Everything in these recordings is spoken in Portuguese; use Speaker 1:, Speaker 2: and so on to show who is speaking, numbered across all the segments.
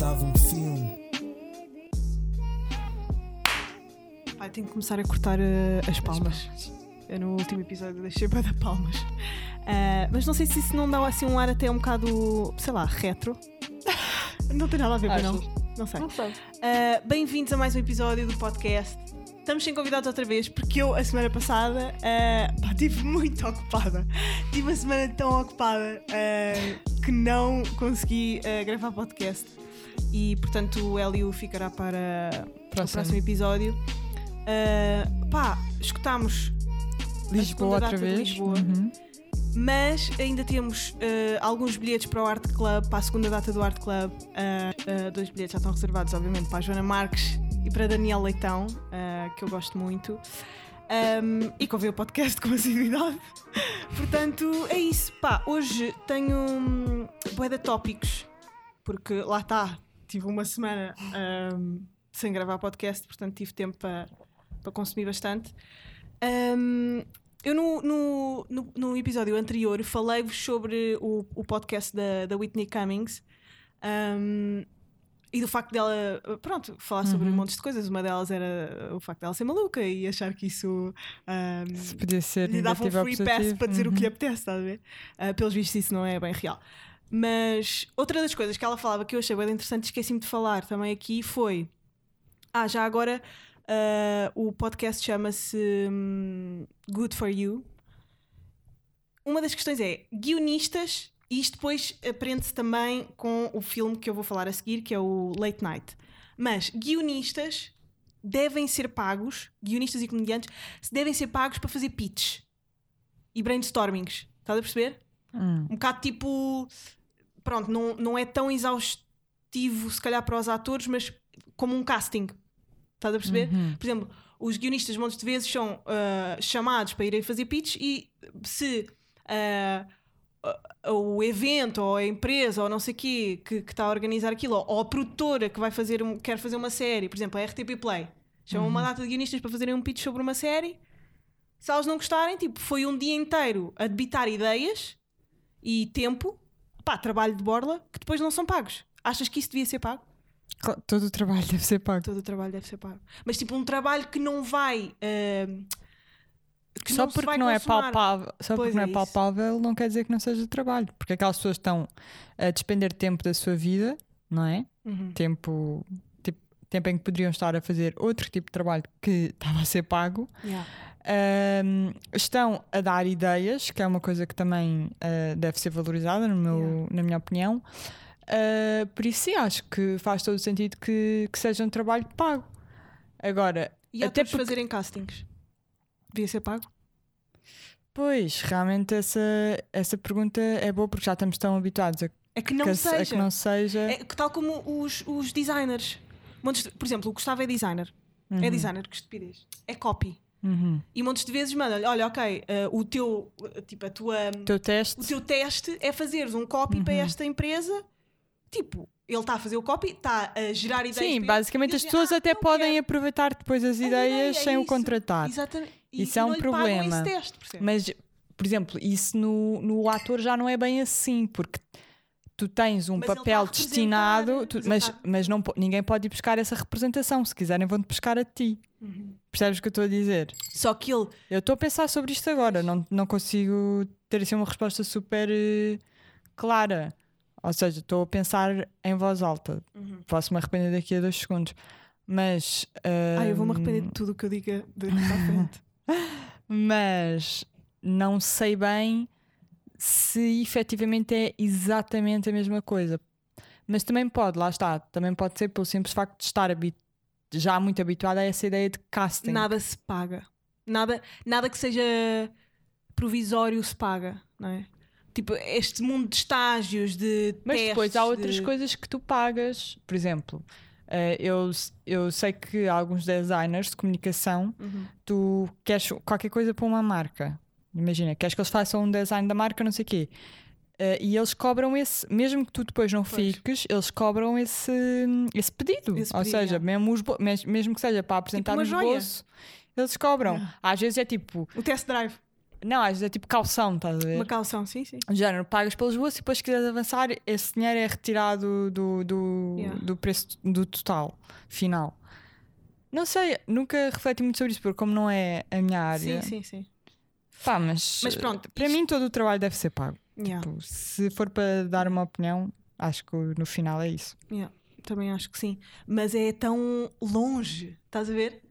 Speaker 1: Estava um filme.
Speaker 2: Pai, tenho que começar a cortar uh, as palmas. Eu no último episódio deixei para dar palmas. Uh, mas não sei se isso não dá assim um ar até um bocado, sei lá, retro. não tem nada a ver, pois não. Não sei.
Speaker 3: Não sei.
Speaker 2: Uh, Bem-vindos a mais um episódio do podcast. Estamos sem convidados outra vez porque eu, a semana passada, uh, pá, estive muito ocupada. Tive uma semana tão ocupada uh, que não consegui uh, gravar podcast. E portanto o Hélio ficará para
Speaker 3: Próximo.
Speaker 2: o próximo episódio. Uh, pá, escutámos a
Speaker 3: Lisboa outra vez.
Speaker 2: Lisboa.
Speaker 3: Uhum.
Speaker 2: mas ainda temos uh, alguns bilhetes para o Art Club, para a segunda data do Art Club. Uh, uh, dois bilhetes já estão reservados, obviamente, para a Joana Marques e para a Daniel Leitão, que eu gosto muito. Um, e que ouvi o podcast com assiduidade. Portanto, é isso. Pá, hoje tenho um, de tópicos, porque lá está, tive uma semana um, sem gravar podcast, portanto tive tempo para, para consumir bastante. Um, eu no, no, no, no episódio anterior falei-vos sobre o, o podcast da, da Whitney Cummings um, e do facto dela, pronto, falar sobre
Speaker 3: Uhum.
Speaker 2: montes de coisas. Uma delas era o facto dela ser maluca e achar que isso um,
Speaker 3: Se podia ser
Speaker 2: lhe dava um free pass para dizer o que lhe
Speaker 3: Uhum.
Speaker 2: apetece, estás a ver? Uh, pelos vistos, isso não é bem real. Mas outra das coisas que ela falava que eu achei bem interessante, esqueci-me de falar também aqui, foi. Ah, já agora uh, o podcast chama-se hum, Good for You. Uma das questões é guionistas, e isto depois aprende-se também com o filme que eu vou falar a seguir, que é o Late Night. Mas guionistas devem ser pagos, guionistas e comediantes, devem ser pagos para fazer pitches e brainstormings. Estás a perceber?
Speaker 3: Hum.
Speaker 2: Um bocado tipo. Pronto, não, não é tão exaustivo se calhar para os atores, mas como um casting. Estás a perceber?
Speaker 3: Uhum.
Speaker 2: Por exemplo, os guionistas montes de vezes são ah, chamados para irem fazer pitch e se ah, o evento ou a empresa ou não sei o quê que, está a organizar aquilo ou, a produtora que vai fazer um- quer fazer uma série, por exemplo, a RTP Play, chamam uma data de guionistas para fazerem um pitch sobre uma série. Se elas não gostarem, tipo, foi um dia inteiro a debitar ideias e tempo, pá, trabalho de borla, que depois não são pagos. Achas que isso devia ser pago?
Speaker 3: Todo o trabalho deve ser pago.
Speaker 2: Todo o trabalho deve ser pago. Mas tipo, um trabalho que não vai. ahm, que
Speaker 3: Só
Speaker 2: não se
Speaker 3: porque não é
Speaker 2: consumar.
Speaker 3: palpável, só
Speaker 2: Pois
Speaker 3: porque não
Speaker 2: é
Speaker 3: é palpável não quer dizer que não seja trabalho. Porque aquelas pessoas estão a despender tempo da sua vida, não é?
Speaker 2: Uhum.
Speaker 3: Tempo, tipo, tempo em que poderiam estar a fazer outro tipo de trabalho que estava a ser pago.
Speaker 2: Yeah.
Speaker 3: Um, estão a dar ideias, que é uma coisa que também uh, deve ser valorizada, no meu,
Speaker 2: Yeah.
Speaker 3: na minha opinião. Uh, por isso, sim, acho que faz todo o sentido que, que seja um trabalho pago. Agora,
Speaker 2: E
Speaker 3: Até porque-
Speaker 2: fazerem castings? Devia ser pago?
Speaker 3: pois, realmente essa, essa pergunta é boa porque já estamos tão habituados a,
Speaker 2: É que não
Speaker 3: que,
Speaker 2: seja.
Speaker 3: que não seja.
Speaker 2: É que tal como os, os designers. Montes de- por exemplo, o Gustavo é designer. É
Speaker 3: Uhum,
Speaker 2: designer, que estupidez. É copy.
Speaker 3: Uhum.
Speaker 2: E montes de vezes manda-lhe: olha, ok, eh, o teu. eh, Tipo, a tua.
Speaker 3: O teu teste.
Speaker 2: O teu teste é fazeres um copy para
Speaker 3: Uhum.
Speaker 2: esta empresa. Tipo, ele está a fazer o copy, está a gerar ideias.
Speaker 3: Sim,
Speaker 2: para
Speaker 3: basicamente as pessoas
Speaker 2: "Ah,
Speaker 3: até podem
Speaker 2: quero."
Speaker 3: aproveitar depois as ideias
Speaker 2: ideia é
Speaker 3: sem o
Speaker 2: isso.
Speaker 3: contratar.
Speaker 2: Exatamente. E-
Speaker 3: Isso é um problema.
Speaker 2: teste, percebes?
Speaker 3: Mas, por exemplo, isso no, no ator já não é bem assim, porque tu tens um
Speaker 2: Mas
Speaker 3: papel destinado, tu-
Speaker 2: mas
Speaker 3: mas, não, ninguém pode ir buscar essa representação. Se quiserem, vão-te buscar a ti.
Speaker 2: Uhum.
Speaker 3: Percebes o que eu estou a dizer?
Speaker 2: Só que ele.
Speaker 3: Eu estou a pensar sobre isto agora, não, não consigo ter assim uma resposta super eh, clara. Ou seja, estou a pensar em voz alta.
Speaker 2: Uhum.
Speaker 3: Posso me arrepender daqui a dois segundos. Mas.
Speaker 2: Ah, eu vou-me
Speaker 3: hum,
Speaker 2: arrepender de tudo o que eu diga daqui para frente.
Speaker 3: mas não sei bem se efetivamente é exatamente a mesma coisa. Mas também pode, lá está, também pode ser pelo simples facto de estar habi- já muito habituado a essa ideia de casting.
Speaker 2: Nada se paga. Nada, nada que seja provisório se paga, não é? Tipo, este mundo de estágios, de.
Speaker 3: Mas
Speaker 2: testes,
Speaker 3: depois há outras
Speaker 2: de-
Speaker 3: coisas que tu pagas. Por exemplo, eh, eu, eu sei que alguns designers de comunicação,
Speaker 2: Uhum.
Speaker 3: tu queres qualquer coisa para uma marca. Imagina, queres que eles façam um design da marca, não sei o quê. Eh, e eles cobram esse, mesmo que tu depois não
Speaker 2: Pois.
Speaker 3: fiques, eles cobram esse, esse pedido.
Speaker 2: Esse
Speaker 3: Ou
Speaker 2: pedido,
Speaker 3: seja,
Speaker 2: yeah.
Speaker 3: mesmo, os mesmo que seja para apresentar
Speaker 2: uma
Speaker 3: no
Speaker 2: joia.
Speaker 3: esboço, eles cobram. Às vezes é tipo,
Speaker 2: O test drive.
Speaker 3: Não, às vezes é tipo calção, estás a ver?
Speaker 2: Uma calção, sim, sim.
Speaker 3: De género, pagas pelas ruas e depois se quiseres avançar, esse dinheiro é retirado do, do,
Speaker 2: Yeah.
Speaker 3: do preço do total final. Não sei, nunca refleti muito sobre isso, porque como não é a minha área.
Speaker 2: Sim, sim, sim.
Speaker 3: Pá, mas,
Speaker 2: Mas pronto,
Speaker 3: para
Speaker 2: isto-
Speaker 3: mim todo o trabalho deve ser pago.
Speaker 2: Yeah,
Speaker 3: Tipo, se for para dar uma opinião, acho que no final é isso.
Speaker 2: yeah, Também acho que sim. Mas é tão longe, estás a ver?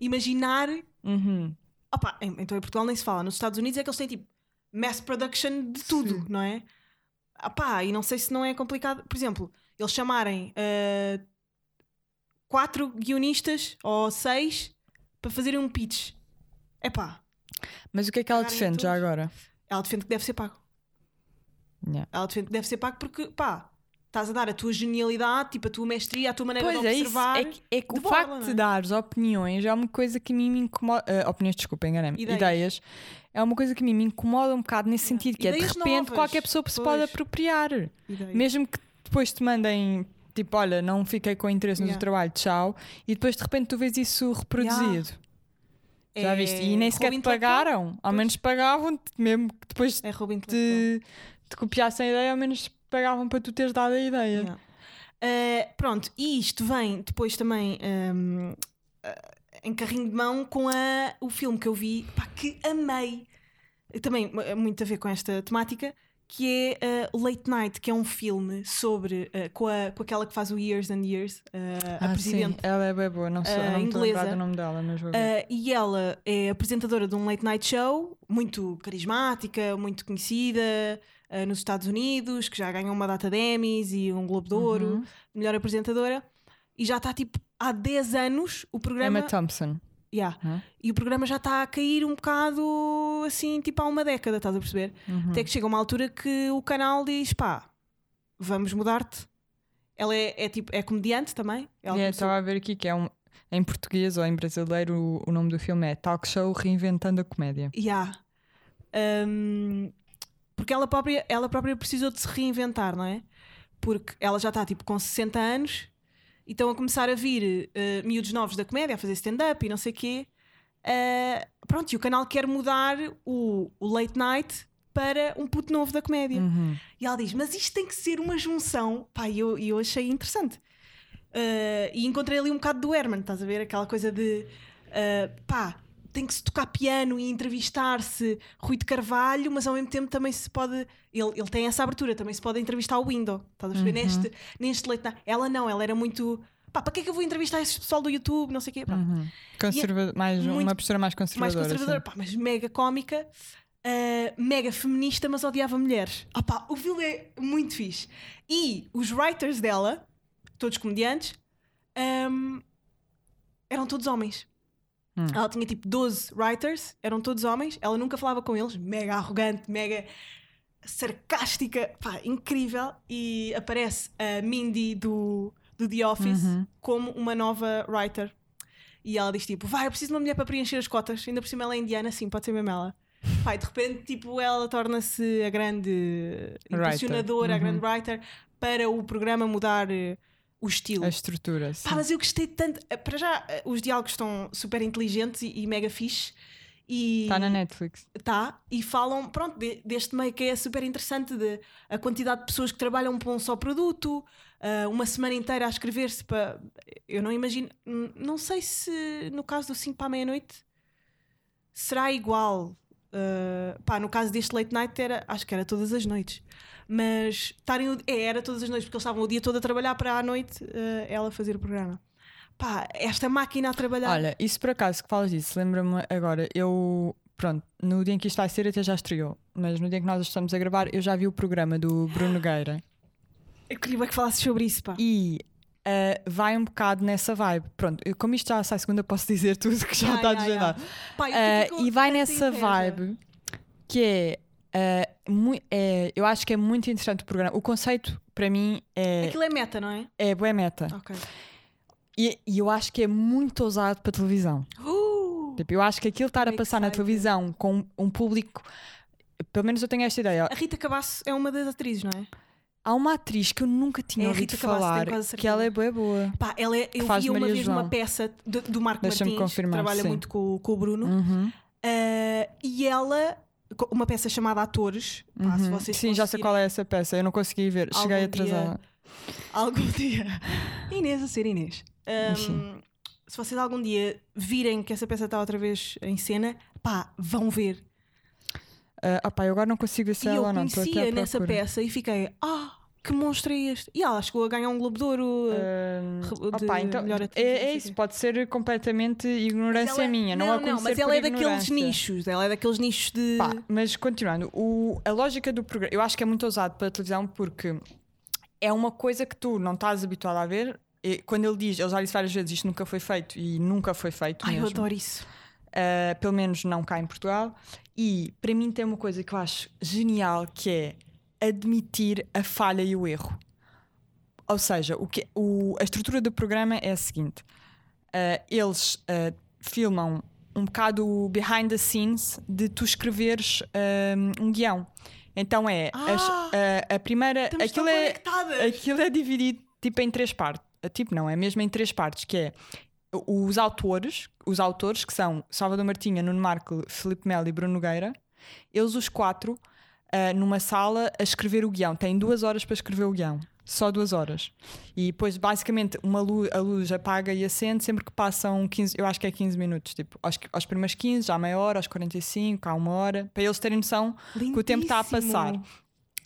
Speaker 2: Imaginar.
Speaker 3: Uhum.
Speaker 2: Opa, então em Portugal nem se fala. Nos Estados Unidos é que eles têm tipo mass production de tudo,
Speaker 3: Sim.
Speaker 2: não é? Opá, e não sei se não é complicado. Por exemplo, eles chamarem ah, quatro guionistas ou seis para fazerem um pitch. Epá,
Speaker 3: Mas o que é que ela defende já agora?
Speaker 2: ela defende que deve ser pago.
Speaker 3: Yeah.
Speaker 2: Ela defende que deve ser pago porque, pá, estás a dar a tua genialidade, tipo a tua mestria, a tua maneira
Speaker 3: Pois
Speaker 2: de
Speaker 3: é, isso.
Speaker 2: observar.
Speaker 3: É que, é que
Speaker 2: de
Speaker 3: o
Speaker 2: borla,
Speaker 3: facto
Speaker 2: não
Speaker 3: de
Speaker 2: é?
Speaker 3: dares opiniões é uma coisa que a mim me incomoda. ah, opiniões, desculpa, enganei-me.
Speaker 2: Ideias.
Speaker 3: Ideias. É uma coisa que a mim me incomoda um bocado nesse sentido, que é
Speaker 2: Ideias
Speaker 3: de repente
Speaker 2: novas.
Speaker 3: qualquer pessoa se pode
Speaker 2: Pois.
Speaker 3: apropriar.
Speaker 2: Ideia.
Speaker 3: Mesmo que depois te mandem. Tipo, olha, não fiquei com interesse no
Speaker 2: Yeah.
Speaker 3: teu trabalho, tchau. E depois de repente tu vês isso reproduzido. Já
Speaker 2: É
Speaker 3: viste? E nem sequer
Speaker 2: roubo
Speaker 3: te pagaram. Ao
Speaker 2: Pois.
Speaker 3: menos pagavam mesmo depois
Speaker 2: É intelectual.
Speaker 3: Te, copiassem a ideia, ao menos pagavam para tu teres dado a ideia.
Speaker 2: Uh, pronto, e isto vem depois também um, uh, em carrinho de mão com a, o filme que eu vi, pá, que amei. Também uh, muito a ver com esta temática, que é uh, Late Night, que é um filme sobre uh, com, a, com aquela que faz o Years and Years, uh, a
Speaker 3: Ah,
Speaker 2: presidente.
Speaker 3: sim, ela é bem boa, não sei, a lembrar
Speaker 2: inglesa.
Speaker 3: do nome dela, mas vou ver.
Speaker 2: Uh, e ela é apresentadora de um late night show, muito carismática, muito conhecida uh, nos Estados Unidos, que já ganhou uma data de Emmys e um Globo de Ouro,
Speaker 3: Uhum.
Speaker 2: melhor apresentadora. E já está tipo há 10 anos o programa.
Speaker 3: Emma Thompson.
Speaker 2: Yeah.
Speaker 3: Uhum.
Speaker 2: E o programa já está a cair um bocado assim, tipo há uma década, estás a perceber?
Speaker 3: Uhum.
Speaker 2: Até que chega uma altura que o canal diz: pá, vamos mudar-te. Ela é, é tipo, é comediante também. Ela
Speaker 3: é,
Speaker 2: começou-
Speaker 3: Estava a ver aqui que é um. Em português ou em brasileiro, o, o nome do filme é Talk Show Reinventando a Comédia.
Speaker 2: Yeah. Um, porque ela própria, ela própria precisou de se reinventar, não é? Porque ela já está tipo com 60 anos e estão a começar a vir uh, miúdos novos da comédia, a fazer stand-up e não sei o quê. Uh, pronto, e o canal quer mudar o, o late night para um puto novo da comédia.
Speaker 3: Uhum.
Speaker 2: E ela diz: Mas isto tem que ser uma junção. Pá, e eu, eu achei interessante. Uh, e encontrei ali um bocado do Herman, estás a ver? Aquela coisa de uh, pá, tem que se tocar piano e entrevistar-se Rui de Carvalho, mas ao mesmo tempo também se pode. Ele, ele tem essa abertura, também se pode entrevistar o Window. Estás a perceber?
Speaker 3: Uhum.
Speaker 2: Neste, neste leite. Ela não, ela era muito. Pá, para que é que eu vou entrevistar esse pessoal do YouTube? Não sei o quê.
Speaker 3: Uhum. Conserva- mais,
Speaker 2: muito-
Speaker 3: uma postura mais
Speaker 2: mais
Speaker 3: conservadora.
Speaker 2: conservadora,
Speaker 3: sim.
Speaker 2: pá, mas mega cómica, ah, mega feminista, mas odiava mulheres. Ah, pá, o filme é muito fixe. E os writers dela, todos comediantes, ahm, eram todos homens.
Speaker 3: Hum.
Speaker 2: Ela tinha tipo 12 writers, eram todos homens. Ela nunca falava com eles, mega arrogante, mega sarcástica, pá, incrível. E aparece a Mindy do, do The Office
Speaker 3: Uhum.
Speaker 2: como uma nova writer. E ela diz tipo, vai, eu preciso de uma mulher para preencher as cotas. Ainda por cima ela é indiana, sim, pode ser mesmo ela. Pai, de repente, tipo, ela torna-se a grande impulsionadora, a
Speaker 3: Uhum.
Speaker 2: grande writer para o programa mudar eh, o estilo.
Speaker 3: A estrutura. Sim.
Speaker 2: Pá, mas eu gostei tanto. Eh, Para já, eh, os diálogos estão super inteligentes e, e mega fixe.
Speaker 3: Está na Netflix.
Speaker 2: tá, e falam, pronto, de- deste meio que é super interessante de a quantidade de pessoas que trabalham para um só produto, ah, uma semana inteira a escrever-se para. Eu não imagino, não sei se no caso do 5 para a meia-noite será igual. Ah, pá, no caso deste late night era, acho que era todas as noites. Mas estarem é, era todas as noites, porque eles estavam o dia todo a trabalhar para à noite ah, ela fazer o programa. Pá, esta máquina a trabalhar.
Speaker 3: Olha, isso por acaso que falas disso, lembra-me agora, eu. Pronto, no dia em que isto vai ser até já estreou, mas no dia em que nós estamos a gravar, eu já vi o programa do Bruno Nogueira
Speaker 2: Eu queria que falasses sobre isso, pá.
Speaker 3: e ah, vai um bocado nessa vibe. Pronto, eu, como isto já sai segunda, posso dizer tudo que já está.
Speaker 2: Pá, eu
Speaker 3: Ah,
Speaker 2: fiquei com
Speaker 3: e vai nessa
Speaker 2: inveja.
Speaker 3: vibe que é, mui- é, Eu acho que é muito interessante o programa. O conceito, para mim, é,
Speaker 2: Aquilo é meta, não é?
Speaker 3: é bué meta.
Speaker 2: Ok.
Speaker 3: E, e eu acho que é muito ousado para televisão.
Speaker 2: Uh!
Speaker 3: Tipo, eu acho que aquilo estar a passar na televisão com um público. Pelo menos eu tenho esta ideia.
Speaker 2: A Rita Cabasso é uma das atrizes, não é?
Speaker 3: Há uma atriz que eu nunca tinha
Speaker 2: É a
Speaker 3: ouvido
Speaker 2: Rita Cabasso,
Speaker 3: falar
Speaker 2: certeza.
Speaker 3: que ela é boa boa.
Speaker 2: Pá, ela é, eu vi uma
Speaker 3: Maria
Speaker 2: vez
Speaker 3: João.
Speaker 2: uma peça do, do Marco
Speaker 3: Deixa-me
Speaker 2: Martins, que trabalha
Speaker 3: sim.
Speaker 2: muito com, com o Bruno,
Speaker 3: Uhum.
Speaker 2: ah, e ela uma peça chamada Atores. Pá, se
Speaker 3: Uhum.
Speaker 2: vocês
Speaker 3: Sim, já sei qual é essa peça. Eu não consegui ver. Cheguei
Speaker 2: dia-
Speaker 3: atrasada.
Speaker 2: Algum dia. Inês a ser Inês. Um, se vocês algum dia virem que essa peça está outra vez em cena, pá, vão ver.
Speaker 3: Ah, ah, pá, eu agora não consigo ver se
Speaker 2: e
Speaker 3: é
Speaker 2: eu
Speaker 3: ela ou não. À
Speaker 2: conhecia nessa peça e fiquei, ah, que monstro é este? E ela chegou a ganhar um Globo de Ouro. Re- de
Speaker 3: opá, então,
Speaker 2: melhor
Speaker 3: é,
Speaker 2: atriz, não
Speaker 3: é
Speaker 2: sei
Speaker 3: isso, pode ser completamente ignorância
Speaker 2: Ela-
Speaker 3: minha, não, a
Speaker 2: não,
Speaker 3: conhecer
Speaker 2: mas ela é daqueles nichos. Ela é daqueles nichos de.
Speaker 3: Pá, mas continuando, o- a lógica do programa, eu acho que é muito ousado para a televisão porque é uma coisa que tu não estás habituado a ver. E quando ele diz, ele já disse várias vezes, isto nunca foi feito e nunca foi feito
Speaker 2: Ai, eu
Speaker 3: mesmo.
Speaker 2: adoro isso.
Speaker 3: Uh, pelo menos não cá em Portugal. E para mim tem uma coisa que eu acho genial que é admitir a falha e o erro. Ou seja, o que, o- a estrutura do programa é a seguinte: uh, eles uh, filmam um bocado o behind the scenes de tu escreveres um, um guião. Então é as-
Speaker 2: Ah!
Speaker 3: a, a primeira. Aquilo é, aquilo é dividido tipo em três partes. Tipo, não, é mesmo em três partes, que é os autores, os autores que são Salvador Martinha, Nuno Marco, Filipe Melo e Bruno Nogueira, eles os quatro ah, numa sala a escrever o guião. Têm duas horas para escrever o guião. Só duas horas. E depois, basicamente, uma luz, a luz apaga e acende sempre que passam 15, eu acho que é 15 minutos. Tipo, aos, aos primeiros 15, já meia hora, aos 45, há uma hora, para eles terem noção que o tempo está a
Speaker 2: Lindíssimo.
Speaker 3: passar.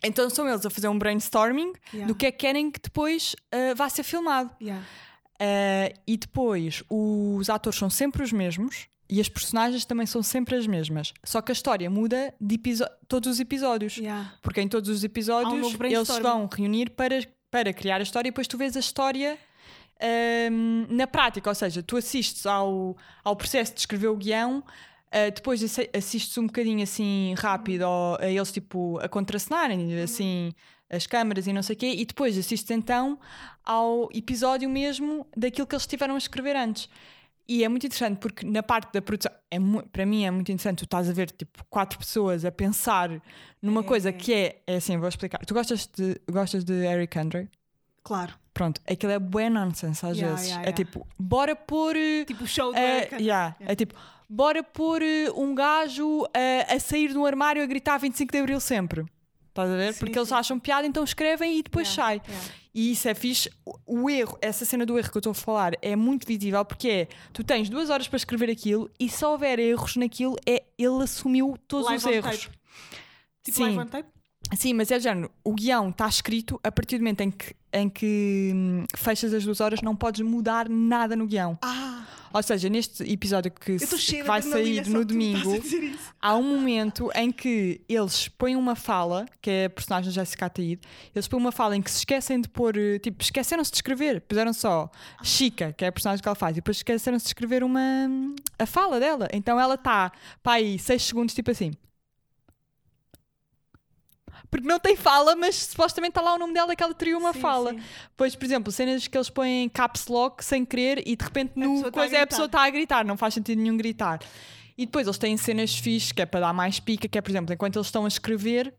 Speaker 3: Então são eles a fazer um brainstorming
Speaker 2: Yeah.
Speaker 3: do que é que querem que depois ah, vá ser filmado.
Speaker 2: Yeah.
Speaker 3: Uh, e depois os atores são sempre os mesmos e as personagens também são sempre as mesmas. Só que a história muda de todos os episódios.
Speaker 2: Yeah.
Speaker 3: Porque em todos os
Speaker 2: um
Speaker 3: episódios
Speaker 2: novo
Speaker 3: eles
Speaker 2: brainstorming.
Speaker 3: vão reunir para, para criar a história e depois tu vês a história um, na prática. Ou seja, tu assistes ao, ao processo de escrever o guião. uh, depois assi- assistes um bocadinho assim rápido ao- a eles tipo a contracenarem assim as câmaras e não sei o quê e depois assistes então ao episódio mesmo daquilo que eles tiveram a escrever antes e é muito interessante porque na parte da produção é para mim é muito interessante tu estás a ver tipo quatro pessoas a pensar numa coisa que é é assim vou explicar tu gostas de gostas de Eric Andre
Speaker 2: Claro.
Speaker 3: pronto aquilo é bué nonsense às
Speaker 2: Yeah,
Speaker 3: vezes
Speaker 2: yeah,
Speaker 3: é
Speaker 2: yeah.
Speaker 3: tipo bora pôr eh,
Speaker 2: Tipo show do
Speaker 3: eh,
Speaker 2: Eric Andre.
Speaker 3: yeah, é tipo bora pôr eh, um gajo a sair de um armário a gritar 25 de Abril sempre Estás a ver?
Speaker 2: Sim,
Speaker 3: Porque eles
Speaker 2: sim.
Speaker 3: acham piada, então escrevem e depois
Speaker 2: Yeah,
Speaker 3: sai.
Speaker 2: yeah.
Speaker 3: E isso é fixe. O- O erro, essa cena do erro que eu estou a falar é muito visível porque é tu tens duas horas para escrever aquilo e se houver erros naquilo, é ele assumiu todos
Speaker 2: Live
Speaker 3: os erros.
Speaker 2: tape. Tipo
Speaker 3: Sim. Sim, mas é género, o guião está escrito a partir do momento em que, em que hum, fechas as duas horas, não podes mudar nada no guião.
Speaker 2: Ah,
Speaker 3: Ou seja, neste episódio que, que vai sair no domingo, há um momento em que eles põem uma fala, que é a personagem Jessica Ataíde, eles põem uma fala em que se esquecem de pôr, eh, tipo, esqueceram-se de escrever, puseram só Chica, que é a personagem que ela faz, e depois esqueceram-se de escrever uma a fala dela. Então ela está, pá, aí, seis segundos, tipo assim. Porque não tem fala, mas supostamente está lá o nome dela que ela teria uma
Speaker 2: Sim,
Speaker 3: fala.
Speaker 2: sim.
Speaker 3: Pois, por exemplo, cenas que eles põem caps lock sem querer e de repente no
Speaker 2: tá a
Speaker 3: coisa é a pessoa está a gritar, não faz sentido nenhum gritar. E depois eles têm cenas fixes, que é para dar mais pica, que é, por exemplo, enquanto eles estão a escrever,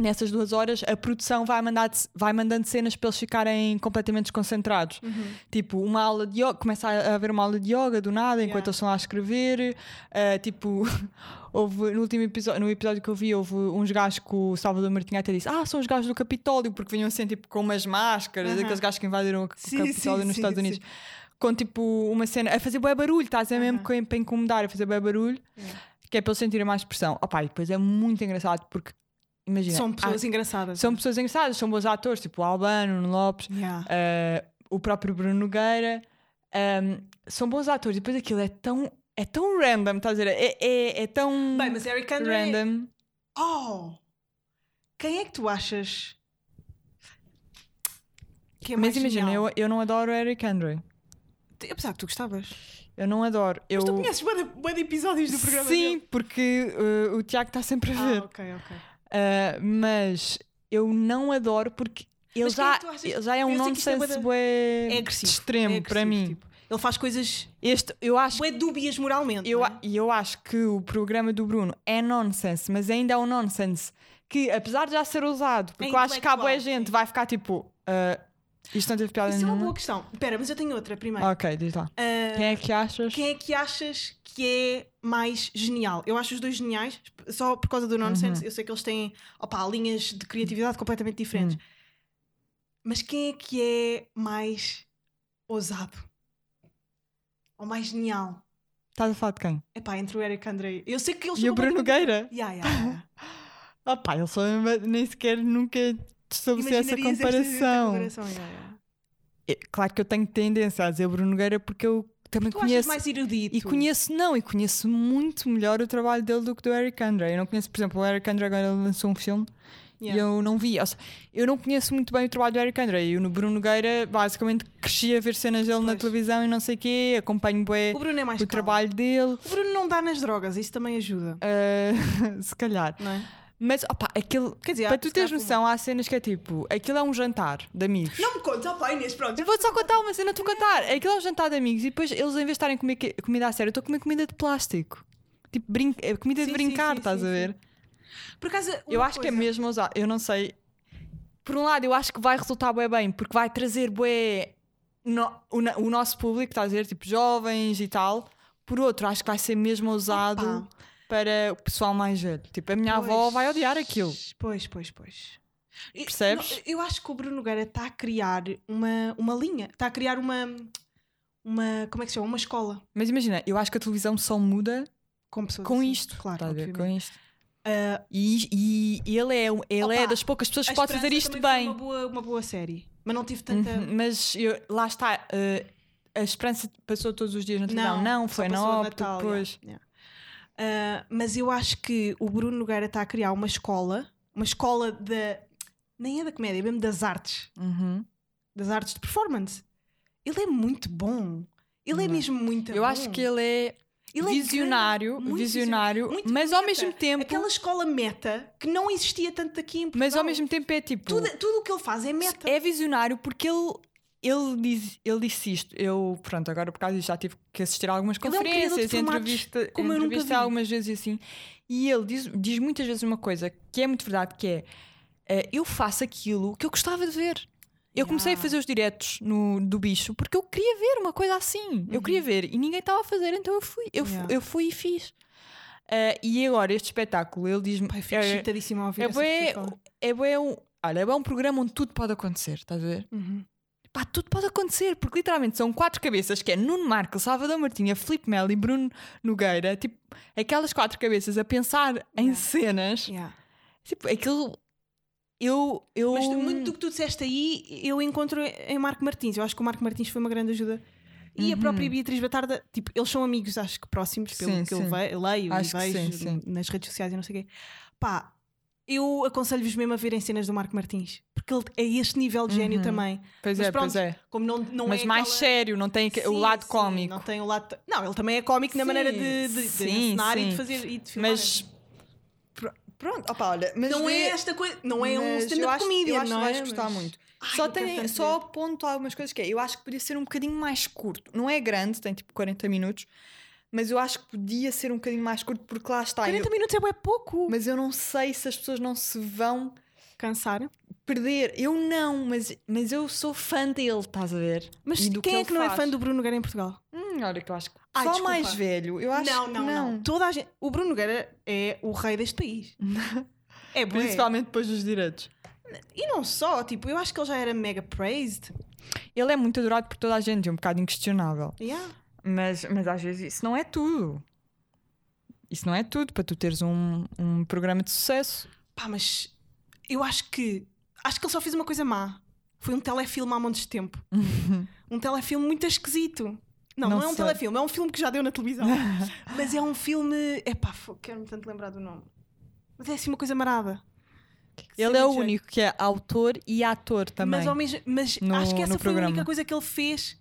Speaker 3: nessas duas horas, a produção vai, mandar vai mandando cenas para eles ficarem completamente desconcentrados.
Speaker 2: Uhum.
Speaker 3: Tipo, uma aula de yoga, começa a haver uma aula de yoga do nada, enquanto
Speaker 2: Yeah.
Speaker 3: eles estão lá a escrever. Ah, tipo, houve, no último episódio, no episódio que eu vi, houve uns gajos que o Salvador Martinha até disse: Ah, são os gajos do Capitólio, porque vinham assim, tipo, com umas máscaras,
Speaker 2: Aham.
Speaker 3: aqueles gajos que invadiram o
Speaker 2: Sim,
Speaker 3: Capitólio
Speaker 2: sim,
Speaker 3: nos
Speaker 2: sim,
Speaker 3: Estados. Unidos. Com tipo uma cena a fazer bué barulho, estás a ver mesmo para incomodar, a fazer bué barulho,
Speaker 2: Yeah.
Speaker 3: que é para eles sentirem mais pressão. Opa, e depois é muito engraçado porque, imagina,
Speaker 2: São
Speaker 3: há-
Speaker 2: pessoas engraçadas.
Speaker 3: são pessoas engraçadas, são bons atores, tipo o Albano, o Nuno Lopes,
Speaker 2: Yeah.
Speaker 3: uh, o próprio Bruno Nogueira. um, são bons atores. E depois aquilo é tão, é tão random, estás a dizer? É, é, é tão
Speaker 2: Bem, mas Eric Andre.
Speaker 3: random.
Speaker 2: Oh! Quem é que tu achas que é
Speaker 3: Mas imagina,
Speaker 2: genial?
Speaker 3: eu, eu não adoro Eric Andre.
Speaker 2: Apesar que tu gostavas.
Speaker 3: Eu não adoro. Eu...
Speaker 2: Mas tu conheces bué de, bué de episódios do programa
Speaker 3: Sim,
Speaker 2: dele.
Speaker 3: porque uh, o Tiago está sempre a ver.
Speaker 2: Ah, ok, ok.
Speaker 3: Uh, mas eu não adoro porque ele
Speaker 2: Mas
Speaker 3: já,
Speaker 2: é
Speaker 3: ele já é um
Speaker 2: é bué
Speaker 3: nonsense bué
Speaker 2: É agressivo.
Speaker 3: extremo
Speaker 2: é
Speaker 3: para mim.
Speaker 2: tipo. Ele faz coisas
Speaker 3: Este, eu acho
Speaker 2: bué dúbias moralmente.
Speaker 3: Eu,
Speaker 2: não
Speaker 3: a-
Speaker 2: é?
Speaker 3: e eu acho que o programa do Bruno é nonsense, mas ainda é um nonsense que, apesar de já ser usado, porque
Speaker 2: É
Speaker 3: eu acho que há boa gente vai ficar tipo. "Ah, Isto não teve piada
Speaker 2: Isso é uma
Speaker 3: nenhuma.
Speaker 2: boa questão. Espera, mas eu tenho outra primeiro.
Speaker 3: Ok, diz lá.
Speaker 2: Ah,
Speaker 3: Quem é que achas?
Speaker 2: Quem é que achas que é mais genial? Eu acho os dois geniais, só por causa do nonsense.
Speaker 3: Uhum.
Speaker 2: Eu sei que eles têm opá, linhas de criatividade completamente diferentes.
Speaker 3: Hum.
Speaker 2: Mas quem é que é mais ousado? Ou mais genial?
Speaker 3: Estás a falar de quem?
Speaker 2: Epá, entre o Eric Andrei. Eu sei que eles
Speaker 3: E o Bruno Nogueira?
Speaker 2: Yeah, yeah, yeah.
Speaker 3: Ah pá, ele só nem sequer nunca estabeleci essa
Speaker 2: Imaginarias esta- esta
Speaker 3: comparação.
Speaker 2: comparação, yeah, yeah.
Speaker 3: É, claro que eu tenho tendência a dizer Bruno Nogueira porque eu também
Speaker 2: Tu
Speaker 3: conheço.
Speaker 2: mais erudito.
Speaker 3: E conheço, não, e conheço muito melhor o trabalho dele do que do Eric Andre. Eu não conheço, por exemplo, o Eric Andre agora lançou um filme
Speaker 2: Yeah.
Speaker 3: e eu não vi. Seja, eu não conheço muito bem o trabalho do Eric Andre. E o Bruno Nogueira, basicamente, cresci a ver cenas dele na
Speaker 2: Pois.
Speaker 3: televisão e não sei o quê, acompanho bem
Speaker 2: O Bruno é mais
Speaker 3: o
Speaker 2: calmo.
Speaker 3: trabalho dele.
Speaker 2: O Bruno não dá nas drogas, isso também ajuda.
Speaker 3: ah, se calhar.
Speaker 2: Não é?
Speaker 3: Mas, opá, aquele.
Speaker 2: Quer dizer,
Speaker 3: para tu teres noção, há cenas que é tipo: aquilo é um jantar de amigos.
Speaker 2: Não me contes, opá Inês, pronto.
Speaker 3: Eu vou só contar uma cena, estou a contar. Aquilo é um jantar de amigos e depois eles, em vez de estarem a comer comida a sério, estou a comer comida de plástico. Tipo, brin é comida
Speaker 2: Sim,
Speaker 3: de brincar,
Speaker 2: sim,
Speaker 3: estás
Speaker 2: sim,
Speaker 3: a ver?
Speaker 2: Por acaso,
Speaker 3: Eu acho que é
Speaker 2: coisa-
Speaker 3: mesmo usar. Eu não sei. Por um lado, eu acho que vai resultar bem bem, porque vai trazer bué no- o, o nosso público, estás a ver? Tipo, jovens e tal. Por outro, acho que vai ser mesmo usado
Speaker 2: Opa.
Speaker 3: Para o pessoal mais velho. Tipo, a minha avó
Speaker 2: Pois.
Speaker 3: vai odiar aquilo.
Speaker 2: Pois, pois, pois.
Speaker 3: Percebes?
Speaker 2: não, eu acho que o Bruno Nogueira está a criar uma, uma linha, está a criar uma, uma. Como é que se chama? Uma escola
Speaker 3: Mas imagina, eu acho que a televisão só muda
Speaker 2: com pessoas
Speaker 3: com
Speaker 2: assim.
Speaker 3: isto.
Speaker 2: Claro,
Speaker 3: ver? Com isto.
Speaker 2: Ah,
Speaker 3: E, e ele, é, ele é
Speaker 2: Opa,
Speaker 3: das poucas pessoas que pode fazer isto bem.
Speaker 2: Uma boa, uma boa série, mas não tive tanta.
Speaker 3: Uhum, Mas eu- lá está, eh, a esperança passou todos os dias na televisão. Não,
Speaker 2: só
Speaker 3: foi na
Speaker 2: passou a
Speaker 3: Opto
Speaker 2: Natal,
Speaker 3: depois.
Speaker 2: yeah, yeah. Ah, mas eu acho que o Bruno Nogueira está a criar uma escola, uma escola da. Nem é da comédia, é mesmo das artes.
Speaker 3: Uhum.
Speaker 2: Das artes de performance. Ele é muito bom. Ele é
Speaker 3: Não.
Speaker 2: mesmo muito
Speaker 3: Eu
Speaker 2: bom.
Speaker 3: acho que ele é
Speaker 2: Ele é
Speaker 3: visionário,
Speaker 2: grande, muito
Speaker 3: visionário,
Speaker 2: muito
Speaker 3: mas ao
Speaker 2: meta.
Speaker 3: mesmo tempo,
Speaker 2: Aquela escola meta que não existia tanto aqui em Portugal.
Speaker 3: mas ao mesmo tempo é tipo,
Speaker 2: Tudo, tudo o que ele faz é meta.
Speaker 3: é visionário porque ele ele, diz, ele disse isto. Eu, pronto, agora por causa disto já tive que assistir a algumas
Speaker 2: Ele é um
Speaker 3: conferências, entrevista,
Speaker 2: como eu nunca
Speaker 3: entrevista
Speaker 2: vi.
Speaker 3: algumas vezes e assim. E ele diz, diz muitas vezes uma coisa que é muito verdade, que é eh, eu faço aquilo que eu gostava de ver. Eu comecei a fazer os diretos no, do bicho porque eu queria ver uma coisa assim. Eu queria ver e ninguém estava a fazer, então eu fui. Eu,
Speaker 2: Uhum. Yeah.
Speaker 3: eu fui e fiz. Eh, e agora este espetáculo, ele diz-me.
Speaker 2: Fico
Speaker 3: é,
Speaker 2: excitadíssima a ouvir
Speaker 3: é,
Speaker 2: escola.
Speaker 3: é, um, olha, é um programa onde tudo pode acontecer, estás a ver?
Speaker 2: Uhum.
Speaker 3: Pá, tudo pode acontecer, porque literalmente são quatro cabeças, que é Nuno Marco, Salvador Martinha, Filipe Melo e Bruno Nogueira, tipo, aquelas quatro cabeças a pensar em
Speaker 2: Yeah.
Speaker 3: cenas,
Speaker 2: Yeah.
Speaker 3: tipo, aquilo eu, eu
Speaker 2: Mas muito do que tu disseste aí, eu encontro em Marco Martins. Eu acho que o Marco Martins foi uma grande ajuda. E a própria Beatriz Batarda, tipo, eles são amigos, acho que próximos, pelo
Speaker 3: Uhum. Sim,
Speaker 2: que eu
Speaker 3: sim.
Speaker 2: ve- leio
Speaker 3: Acho
Speaker 2: e vejo
Speaker 3: sim.
Speaker 2: nas redes sociais e não sei o quê. Pá, eu aconselho-vos mesmo a verem cenas do Marco Martins, porque ele é este nível de gênio também.
Speaker 3: Pois
Speaker 2: Mas
Speaker 3: é,
Speaker 2: pronto,
Speaker 3: pois é.
Speaker 2: Como não, não
Speaker 3: Mas
Speaker 2: é
Speaker 3: mais
Speaker 2: aquela-
Speaker 3: sério, não tem o
Speaker 2: Sim,
Speaker 3: lado
Speaker 2: sim,
Speaker 3: cómico.
Speaker 2: Não tem o lado. Não, ele também é cómico na
Speaker 3: Sim,
Speaker 2: maneira de, de, de
Speaker 3: sim,
Speaker 2: encenar e de fazer e de filmar.
Speaker 3: Mas pr- pronto, opa, olha, mas
Speaker 2: não é esta coisa, não é um stand-up comedian,
Speaker 3: Eu acho
Speaker 2: não
Speaker 3: que
Speaker 2: é?
Speaker 3: vais gostar
Speaker 2: Mas-
Speaker 3: muito.
Speaker 2: Ai,
Speaker 3: só tem, só aponto algumas coisas que é. Eu acho que podia ser um bocadinho mais curto. Não é grande, tem tipo 40 minutos, mas eu acho que podia ser um bocadinho mais curto porque lá está.
Speaker 2: 40
Speaker 3: eu-
Speaker 2: minutos é pouco.
Speaker 3: mas eu não sei se as pessoas não se vão
Speaker 2: Cansar.
Speaker 3: perder. Eu não, mas, mas eu sou fã dele, estás a ver?
Speaker 2: Mas quem é
Speaker 3: ele
Speaker 2: que não é
Speaker 3: faz.
Speaker 2: fã do Bruno Nogueira em Portugal?
Speaker 3: Hum, olha que eu acho que.
Speaker 2: Ai,
Speaker 3: só
Speaker 2: desculpa.
Speaker 3: mais velho. Eu acho
Speaker 2: não,
Speaker 3: que
Speaker 2: não, não, Toda a gente... O Bruno Nogueira é o rei deste país. é.
Speaker 3: Principalmente depois dos direitos.
Speaker 2: E não só, tipo, eu acho que ele já era mega praised.
Speaker 3: Ele é muito adorado por toda a gente, é um bocado inquestionável.
Speaker 2: Yeah.
Speaker 3: Mas, mas às vezes isso não é tudo. Isso não é tudo para tu teres um, um programa de sucesso.
Speaker 2: Pá, mas eu acho que acho que ele só fez uma coisa má. Foi um telefilme há montes de tempo. um telefilme muito esquisito. Não, não,
Speaker 3: Não
Speaker 2: é um
Speaker 3: sei.
Speaker 2: telefilme, é um filme que já deu na televisão. mas é um filme. Epá, quero-me tanto lembrar do nome. Mas é assim uma coisa marada.
Speaker 3: Ele é o único que é autor e ator também.
Speaker 2: Mas, mesmo, mas
Speaker 3: no-
Speaker 2: acho que essa foi a única
Speaker 3: programa.
Speaker 2: coisa que ele fez.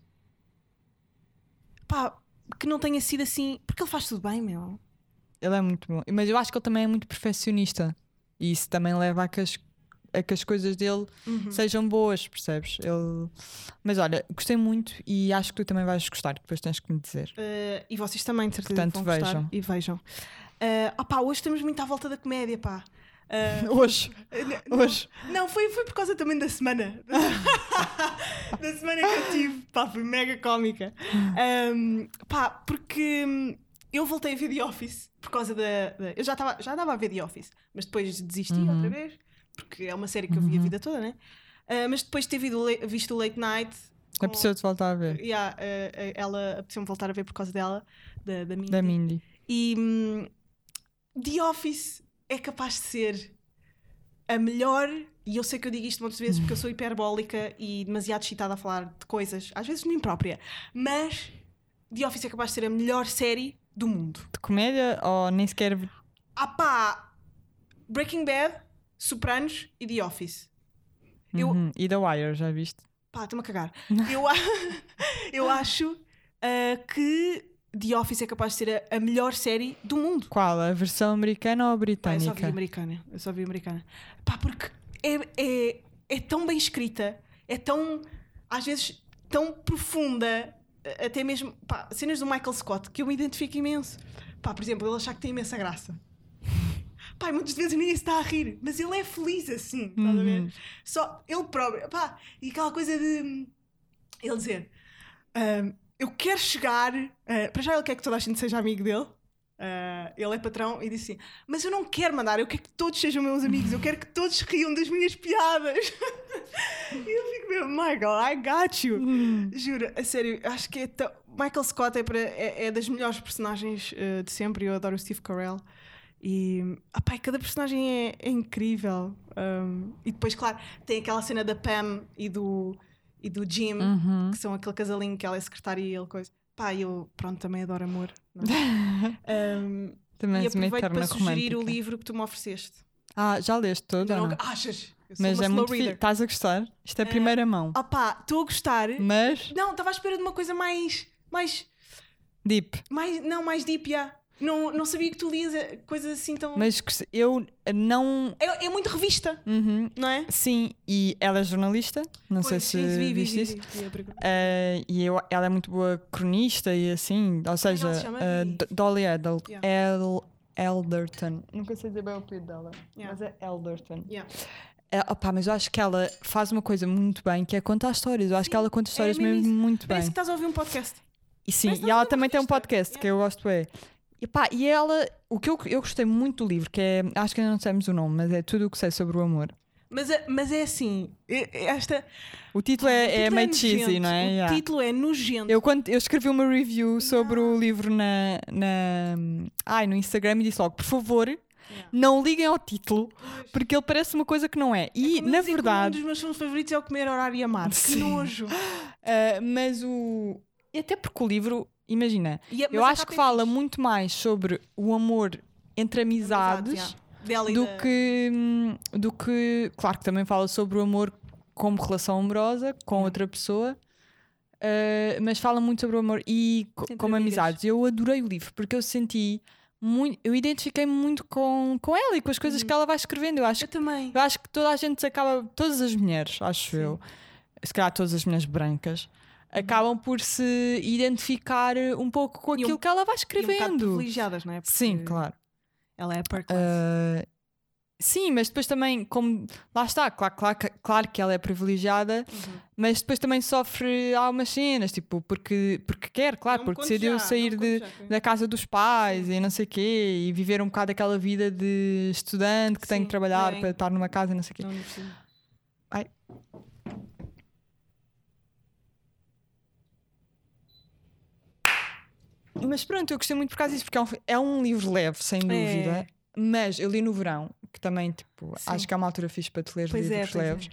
Speaker 2: Pá, que não tenha sido assim. Porque ele faz tudo bem, meu.
Speaker 3: Ele é muito bom. Mas eu acho que ele também é muito perfeccionista. E isso também leva a que as, a que as coisas dele
Speaker 2: Uhum.
Speaker 3: sejam boas, percebes? Ele... Mas olha, gostei muito e acho que tu também vais gostar. Depois tens que me dizer.
Speaker 2: Uh, e vocês também, de certeza,
Speaker 3: Portanto,
Speaker 2: vão gostar.
Speaker 3: vejam.
Speaker 2: E vejam. Uh, opá, hoje estamos muito à volta da comédia, pá. Uh,
Speaker 3: Hoje,
Speaker 2: não,
Speaker 3: hoje.
Speaker 2: Não, foi, foi por causa também da semana. da semana que eu tive. Pá, foi mega cómica. Um, pá, porque hum, eu voltei a ver The Office por causa da. da- eu já estava já andava a ver The Office, mas depois desisti
Speaker 3: Uhum.
Speaker 2: outra vez, porque é uma série que eu vi a vida toda, né? Ah, mas depois de ter visto, visto o Late Night. com-
Speaker 3: Apeteceu de voltar a ver.
Speaker 2: Yeah, ah, ah, ela apeteceu-me voltar a ver por causa dela, da, da Mindy.
Speaker 3: Da Mindy.
Speaker 2: E hum, The Office é capaz de ser a melhor, e eu sei que eu digo isto muitas vezes porque eu sou hiperbólica e demasiado excitada a falar de coisas, às vezes de mim própria, mas The Office é capaz de ser a melhor série do mundo.
Speaker 3: De comédia ou nem sequer.
Speaker 2: Ah pá! Breaking Bad, Sopranos e The Office. Eu,
Speaker 3: Uhum. E The Wire, já viste?
Speaker 2: pá, estou-me a cagar. Eu, eu acho ah, que The Office é capaz de ser a, a melhor série do mundo.
Speaker 3: Qual? A versão americana ou
Speaker 2: Pá, eu só vi
Speaker 3: britânica?
Speaker 2: americana. Eu só vi americana. Pá, porque é, é, é tão bem escrita, é tão, às vezes, tão profunda, até mesmo, pá, cenas do Michael Scott, que eu me identifico imenso. Pá, por exemplo, ele achar que tem imensa graça. Pá, muitas vezes nem está a rir, mas ele é feliz assim, estás a ver?
Speaker 3: Uhum.
Speaker 2: Só ele próprio, pá, e aquela coisa de ele dizer: hum, Eu quero chegar. uh, para já, ele quer que toda a gente seja amigo dele. Uh, ele é patrão e disse assim: Mas eu não quero mandar, eu quero que todos sejam meus amigos, eu quero que todos riam das minhas piadas. e eu fico mesmo, Michael, I got you. Juro, a sério, acho que é tão... Michael Scott é, para- é- é das melhores personagens uh, de sempre. Eu adoro o Steve Carell. E apá, cada personagem é, é incrível. Um, e depois, claro, tem aquela cena da Pam e do, e do Jim,
Speaker 3: Uhum.
Speaker 2: que são aquele casalinho que ela é secretária e ele coisa. Pá, eu, pronto, também adoro amor. é? Um,
Speaker 3: Também
Speaker 2: e aproveito para sugerir o
Speaker 3: romântica.
Speaker 2: livro que tu me ofereceste.
Speaker 3: Ah, já leste todo?
Speaker 2: Não,
Speaker 3: não?
Speaker 2: achas?
Speaker 3: Mas é muito.
Speaker 2: reader.
Speaker 3: Estás a gostar? Isto é a primeira mão.
Speaker 2: Ah pá, estou a gostar.
Speaker 3: Mas.
Speaker 2: Não, estava à espera de uma coisa mais. mais.
Speaker 3: Deep.
Speaker 2: mais não, mais deep, yeah. Não, não sabia que tu lias eh, coisas assim tão.
Speaker 3: Mas que se- eu não.
Speaker 2: É, é muito revista,
Speaker 3: Uhum.
Speaker 2: não é?
Speaker 3: Sim, e ela é jornalista. Não sei
Speaker 2: Pois,
Speaker 3: se
Speaker 2: sim, vi, vi,
Speaker 3: viste
Speaker 2: vi,
Speaker 3: isso.
Speaker 2: vi, vi.
Speaker 3: Eh, e eu- ela é muito boa cronista e assim, ou seja,
Speaker 2: ela se
Speaker 3: eh. D- Dolly Edel,
Speaker 2: Yeah.
Speaker 3: El, Elderton. Nunca sei dizer bem o apelido dela,
Speaker 2: Yeah.
Speaker 3: mas é Elderton.
Speaker 2: Yeah.
Speaker 3: É, opá, mas eu acho que ela faz uma coisa muito bem, que é contar histórias. Eu acho que ela conta histórias
Speaker 2: mesmo
Speaker 3: mesmo
Speaker 2: isso.
Speaker 3: muito
Speaker 2: Parece que
Speaker 3: bem.
Speaker 2: estás a ouvir um podcast.
Speaker 3: E sim,
Speaker 2: Parece que
Speaker 3: e ela também tem um podcast que eu gosto é. E, pá, e ela, o que eu, eu gostei muito do livro, que é, acho que ainda não sabemos o nome, mas é tudo o que sei sobre o amor.
Speaker 2: Mas é, mas é assim, é- é esta.
Speaker 3: O título é,
Speaker 2: o
Speaker 3: é
Speaker 2: título
Speaker 3: meio cheesy,
Speaker 2: nojento,
Speaker 3: não é?
Speaker 2: O
Speaker 3: Yeah.
Speaker 2: título é nojento.
Speaker 3: Eu, quando, eu escrevi uma review sobre o livro na, na, ai, no Instagram e disse logo: por favor, não liguem ao título, porque ele parece uma coisa que não é. E,
Speaker 2: eu
Speaker 3: na
Speaker 2: que
Speaker 3: verdade,
Speaker 2: Um dos meus filmes favoritos é o Comer, Orar e Amar. Que
Speaker 3: Sim.
Speaker 2: nojo.
Speaker 3: ah, mas o. e Até porque o livro, imagina,
Speaker 2: E
Speaker 3: eu acho que fala
Speaker 2: fixe.
Speaker 3: muito mais sobre o amor entre amizades
Speaker 2: Exato, yeah.
Speaker 3: Do
Speaker 2: da-
Speaker 3: que, do que. Claro que também fala sobre o amor como relação amorosa com outra pessoa. Uh, mas fala muito sobre o amor e
Speaker 2: Entre
Speaker 3: como
Speaker 2: amigas.
Speaker 3: amizades. Eu adorei o livro porque eu senti muito, eu identifiquei muito com, com ela e com as coisas
Speaker 2: Uhum.
Speaker 3: que ela vai escrevendo. Eu acho,
Speaker 2: Eu também.
Speaker 3: eu acho que toda a gente acaba, todas as mulheres, acho
Speaker 2: Sim.
Speaker 3: eu, se calhar todas as mulheres brancas, acabam por se identificar um pouco com.
Speaker 2: E um-
Speaker 3: aquilo que ela vai
Speaker 2: E um
Speaker 3: escrevendo.
Speaker 2: privilegiadas, não é? Porque
Speaker 3: Sim, claro.
Speaker 2: Ela é upper class.
Speaker 3: Uh, sim, mas depois também, como lá está, claro, claro, que- claro que ela é privilegiada,
Speaker 2: Uhum.
Speaker 3: mas depois também sofre algumas cenas, tipo, porque, porque quer, claro,
Speaker 2: Não
Speaker 3: porque decidiu
Speaker 2: já,
Speaker 3: sair de,
Speaker 2: já,
Speaker 3: da casa dos pais e não sei o quê, e viver um bocado aquela vida de estudante que tem
Speaker 2: Sim,
Speaker 3: que trabalhar
Speaker 2: bem.
Speaker 3: para estar numa casa e não sei o quê.
Speaker 2: Não, não precisa.
Speaker 3: Mas pronto, eu gostei muito por causa disso, porque é um, é um livro leve, sem dúvida.
Speaker 2: É.
Speaker 3: Mas eu li no verão, que também, tipo,
Speaker 2: Sim.
Speaker 3: acho que é uma altura fixe para te ler
Speaker 2: Pois é,
Speaker 3: livros
Speaker 2: é.
Speaker 3: leves.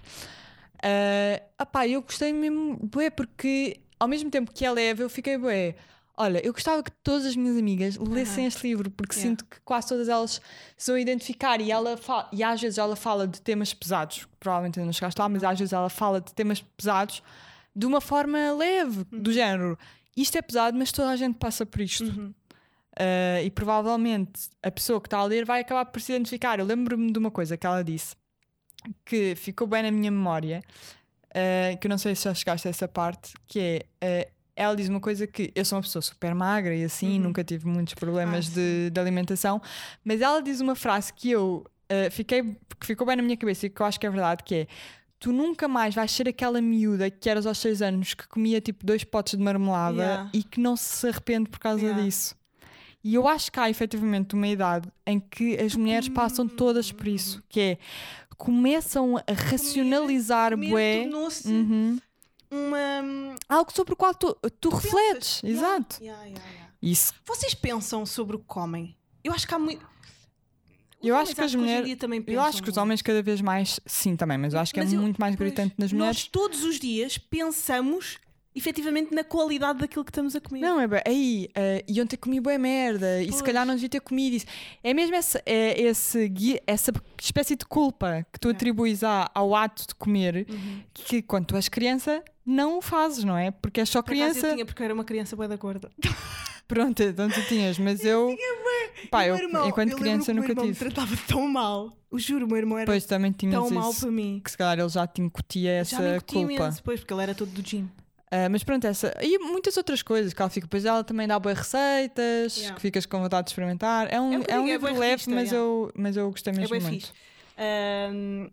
Speaker 3: Ah, apá, eu gostei mesmo, bué, porque ao mesmo tempo que é leve, eu fiquei bué. Olha, eu gostava que todas as minhas amigas lessem este livro, porque
Speaker 2: Yeah.
Speaker 3: sinto que quase todas elas se vão identificar e, ela fa- e às vezes ela fala de temas pesados, que provavelmente ainda não chegaste lá, mas às vezes ela fala de temas pesados de uma forma leve,
Speaker 2: Uhum.
Speaker 3: do género. Isto é pesado, mas toda a gente passa por isto.
Speaker 2: Uhum.
Speaker 3: Uh, e provavelmente a pessoa que está a ler vai acabar por se identificar. Eu lembro-me de uma coisa que ela disse que ficou bem na minha memória, uh, que eu não sei se já chegaste a essa parte, que é. uh, ela diz uma coisa que eu sou uma pessoa super magra e assim,
Speaker 2: Uhum.
Speaker 3: nunca tive muitos problemas
Speaker 2: Ah,
Speaker 3: de, de alimentação, mas ela diz uma frase que eu fiquei, que ficou bem na minha cabeça e que eu acho que é verdade, que é tu nunca mais vais ser aquela miúda que eras aos 6 anos que comia tipo dois potes de marmelada
Speaker 2: Yeah.
Speaker 3: e que não se arrepende por causa
Speaker 2: Yeah.
Speaker 3: disso. E eu acho que há efetivamente uma idade em que as mulheres passam todas por isso, que é começam a racionalizar
Speaker 2: Comer
Speaker 3: bué
Speaker 2: tornou-se
Speaker 3: uhum,
Speaker 2: uma.
Speaker 3: algo sobre o qual tu, tu refletes.
Speaker 2: Yeah,
Speaker 3: Exato. Isso.
Speaker 2: Vocês pensam sobre o que comem? Eu acho que há muito.
Speaker 3: Eu acho que as mulheres-
Speaker 2: também
Speaker 3: Eu acho que os homens cada vez mais, sim, também, mas eu acho que
Speaker 2: Mas
Speaker 3: é
Speaker 2: eu-
Speaker 3: muito mais
Speaker 2: pois,
Speaker 3: gritante nas
Speaker 2: Nós
Speaker 3: mulheres.
Speaker 2: todos os dias pensamos efetivamente na qualidade daquilo que estamos a comer.
Speaker 3: Não, é bem, aí, eh, iam ter comido boa merda, e se
Speaker 2: Pois.
Speaker 3: calhar não devia ter comido isso. É mesmo essa, é esse, essa espécie de culpa que tu
Speaker 2: É.
Speaker 3: atribuis à- ao ato de comer,
Speaker 2: Uhum.
Speaker 3: que quando tu és criança não o fazes, não é? Porque és só
Speaker 2: Por acaso
Speaker 3: criança.
Speaker 2: eu tinha, porque eu era uma criança boa da gorda.
Speaker 3: Pronto, então tu tinhas, mas eu. Pá, eu,
Speaker 2: irmão,
Speaker 3: enquanto
Speaker 2: eu
Speaker 3: criança nunca tive.
Speaker 2: me tratava tão mal. O juro, o meu irmão era
Speaker 3: Depois também tinhas
Speaker 2: tão mal
Speaker 3: isso.
Speaker 2: para mim.
Speaker 3: Que se calhar ele já te incutia
Speaker 2: Já me
Speaker 3: essa
Speaker 2: incutia
Speaker 3: culpa.
Speaker 2: imenso, pois, porque ele era todo do gym.
Speaker 3: Ah, mas pronto, essa. E muitas outras coisas que ela fica. Depois ela também dá boas receitas,
Speaker 2: Yeah.
Speaker 3: que ficas com vontade de experimentar. É um,
Speaker 2: É que
Speaker 3: é
Speaker 2: eu
Speaker 3: um
Speaker 2: é
Speaker 3: livro
Speaker 2: bué
Speaker 3: leve,
Speaker 2: revista,
Speaker 3: mas,
Speaker 2: yeah.
Speaker 3: eu, mas eu gostei
Speaker 2: É
Speaker 3: mesmo
Speaker 2: bem
Speaker 3: muito.
Speaker 2: fixe. Ahm,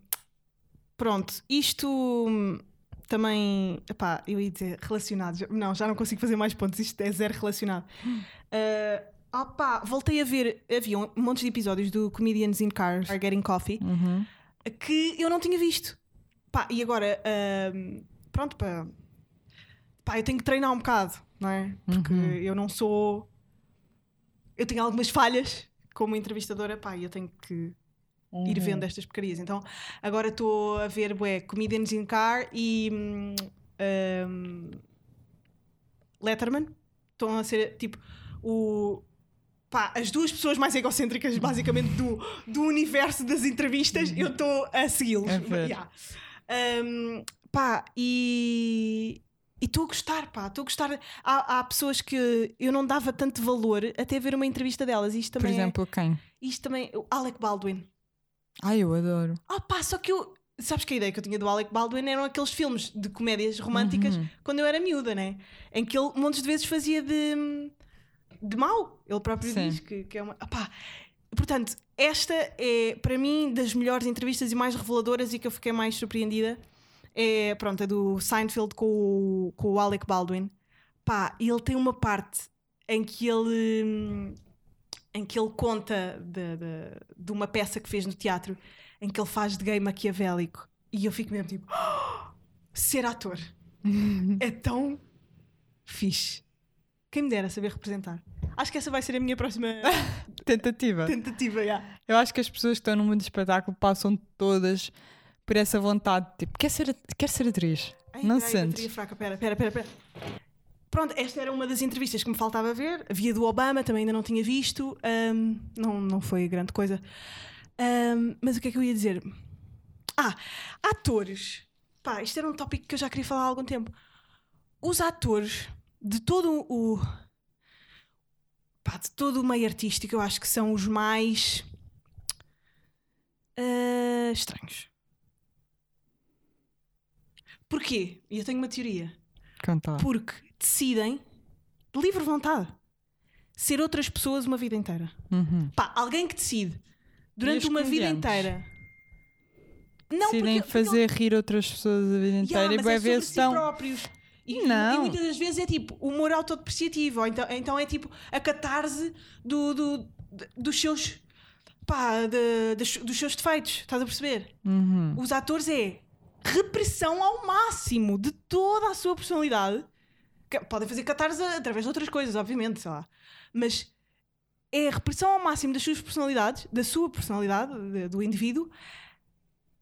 Speaker 2: pronto, isto também. Epá, eu ia dizer relacionado. Já- Não, já não consigo fazer mais pontos. Isto é zero relacionado. Ah, opá, voltei a ver. Havia um monte de episódios do Comedians in Cars Are Getting Coffee
Speaker 3: Uhum.
Speaker 2: que eu não tinha visto. Pá, e agora, ahm, pronto, pá, pá, eu tenho que treinar um bocado, não é? Porque
Speaker 3: Uhum.
Speaker 2: eu não sou. Eu tenho algumas falhas como entrevistadora, pá, e eu tenho que ir
Speaker 3: Uhum.
Speaker 2: vendo estas porcarias. Então, agora estou a ver, bué, Comedians in Car e. hum, ahm, Letterman. Estão a ser, tipo, o. Pá, as duas pessoas mais egocêntricas, basicamente, do, do universo das entrevistas, eu estou a segui-los.
Speaker 3: Ver.
Speaker 2: Yeah. Um, pá, e. E estou a gostar, pá, estou a gostar. Há, há pessoas que eu não dava tanto valor até ver uma entrevista delas. Isto
Speaker 3: Por
Speaker 2: também
Speaker 3: exemplo, quem?
Speaker 2: é. Isto também. O Alec Baldwin.
Speaker 3: Ai, eu adoro.
Speaker 2: Ah, pá, só que eu. Sabes que a ideia que eu tinha do Alec Baldwin eram aqueles filmes de comédias românticas
Speaker 3: Uhum.
Speaker 2: quando eu era miúda, né? Em que ele montes de vezes fazia de. de mau. Ele próprio
Speaker 3: Sim.
Speaker 2: diz que, que é uma. Pá. Portanto, esta é, para mim, das melhores entrevistas e mais reveladoras e que eu fiquei mais surpreendida. É, pronto, a do Seinfeld com o, com o Alec Baldwin. Pá, e ele tem uma parte em que ele. Em que ele conta de, de, de uma peça que fez no teatro em que ele faz de gay maquiavélico. E eu fico mesmo tipo. "Oh, ser ator é tão fixe. Quem me dera saber representar. Acho que essa vai ser a minha próxima
Speaker 3: Tentativa.
Speaker 2: tentativa. já.
Speaker 3: Eu acho que as pessoas que estão no mundo do espetáculo passam todas por essa vontade. Tipo, quer ser, quer ser atriz?
Speaker 2: Ai,
Speaker 3: não sentes?
Speaker 2: fraca, pera, pera, pera, pera. Pronto, esta era uma das entrevistas que me faltava ver. Havia do Obama, também ainda não tinha visto. Ahm, não, não foi grande coisa. Ahm, mas o que é que eu ia dizer? Ah, atores. Pá, isto era um tópico que eu já queria falar há algum tempo. Os atores de todo o. Pá, de todo o meio artístico, eu acho que são os mais. ah, estranhos. Porquê? E eu tenho uma teoria.
Speaker 3: Conta lá.
Speaker 2: Porque decidem, de livre vontade, ser outras pessoas uma vida inteira.
Speaker 3: Uhum.
Speaker 2: Pá, alguém que decide durante uma vida inteira. Não,
Speaker 3: Decidem
Speaker 2: porque, porque
Speaker 3: fazer rir outras pessoas a vida
Speaker 2: Yeah,
Speaker 3: inteira e
Speaker 2: mas
Speaker 3: vai
Speaker 2: é
Speaker 3: ver se estão.
Speaker 2: próprios. E,
Speaker 3: Não.
Speaker 2: e muitas das vezes é tipo humor autodepreciativo, ou então, então é tipo a catarse do, do- dos seus pá, de- dos, dos seus defeitos, estás a perceber?
Speaker 3: Uhum.
Speaker 2: Os atores é repressão ao máximo de toda a sua personalidade. Que podem fazer catarse através de outras coisas, obviamente, sei lá. Mas é repressão ao máximo das suas personalidades, da sua personalidade, de- do indivíduo,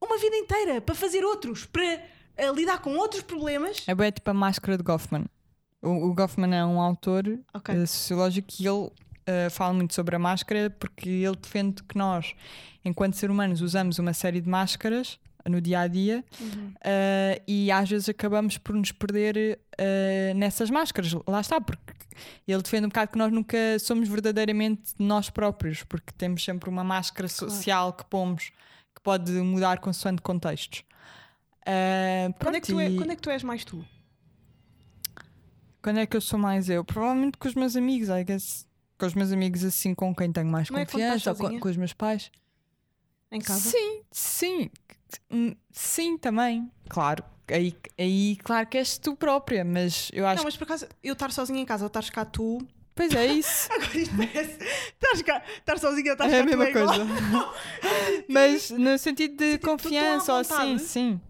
Speaker 2: uma vida inteira para fazer outros, para eh, lidar com outros problemas.
Speaker 3: É bem tipo a máscara de Goffman. O, o Goffman é um autor
Speaker 2: Ok.
Speaker 3: eh, sociológico e ele eh, fala muito sobre a máscara porque ele defende que nós, enquanto seres humanos, usamos uma série de máscaras no dia a dia
Speaker 2: Uhum.
Speaker 3: eh, e às vezes acabamos por nos perder eh, nessas máscaras. Lá está, porque ele defende um bocado que nós nunca somos verdadeiramente nós próprios, porque temos sempre uma máscara social que pomos que pode mudar consoante contextos. Eh,
Speaker 2: Quando, é que tu é- quando é que tu és mais tu?
Speaker 3: quando é que eu sou mais eu? Provavelmente com os meus amigos, I guess. Com os meus amigos assim com quem tenho mais
Speaker 2: Não é
Speaker 3: confiança, ou com, com os meus pais.
Speaker 2: Em casa?
Speaker 3: Sim, sim. Hum, Sim, também. Claro. Aí, aí, claro que és tu própria, mas eu acho
Speaker 2: Não, mas por acaso, eu estar sozinha em casa ou estares cá tu.
Speaker 3: Pois é isso.
Speaker 2: Agora isto parece. Estás cá, estar sozinha ou estás
Speaker 3: É
Speaker 2: cá
Speaker 3: a
Speaker 2: tu
Speaker 3: mesma
Speaker 2: é
Speaker 3: coisa. mas no sentido de confiança, ou assim, sim.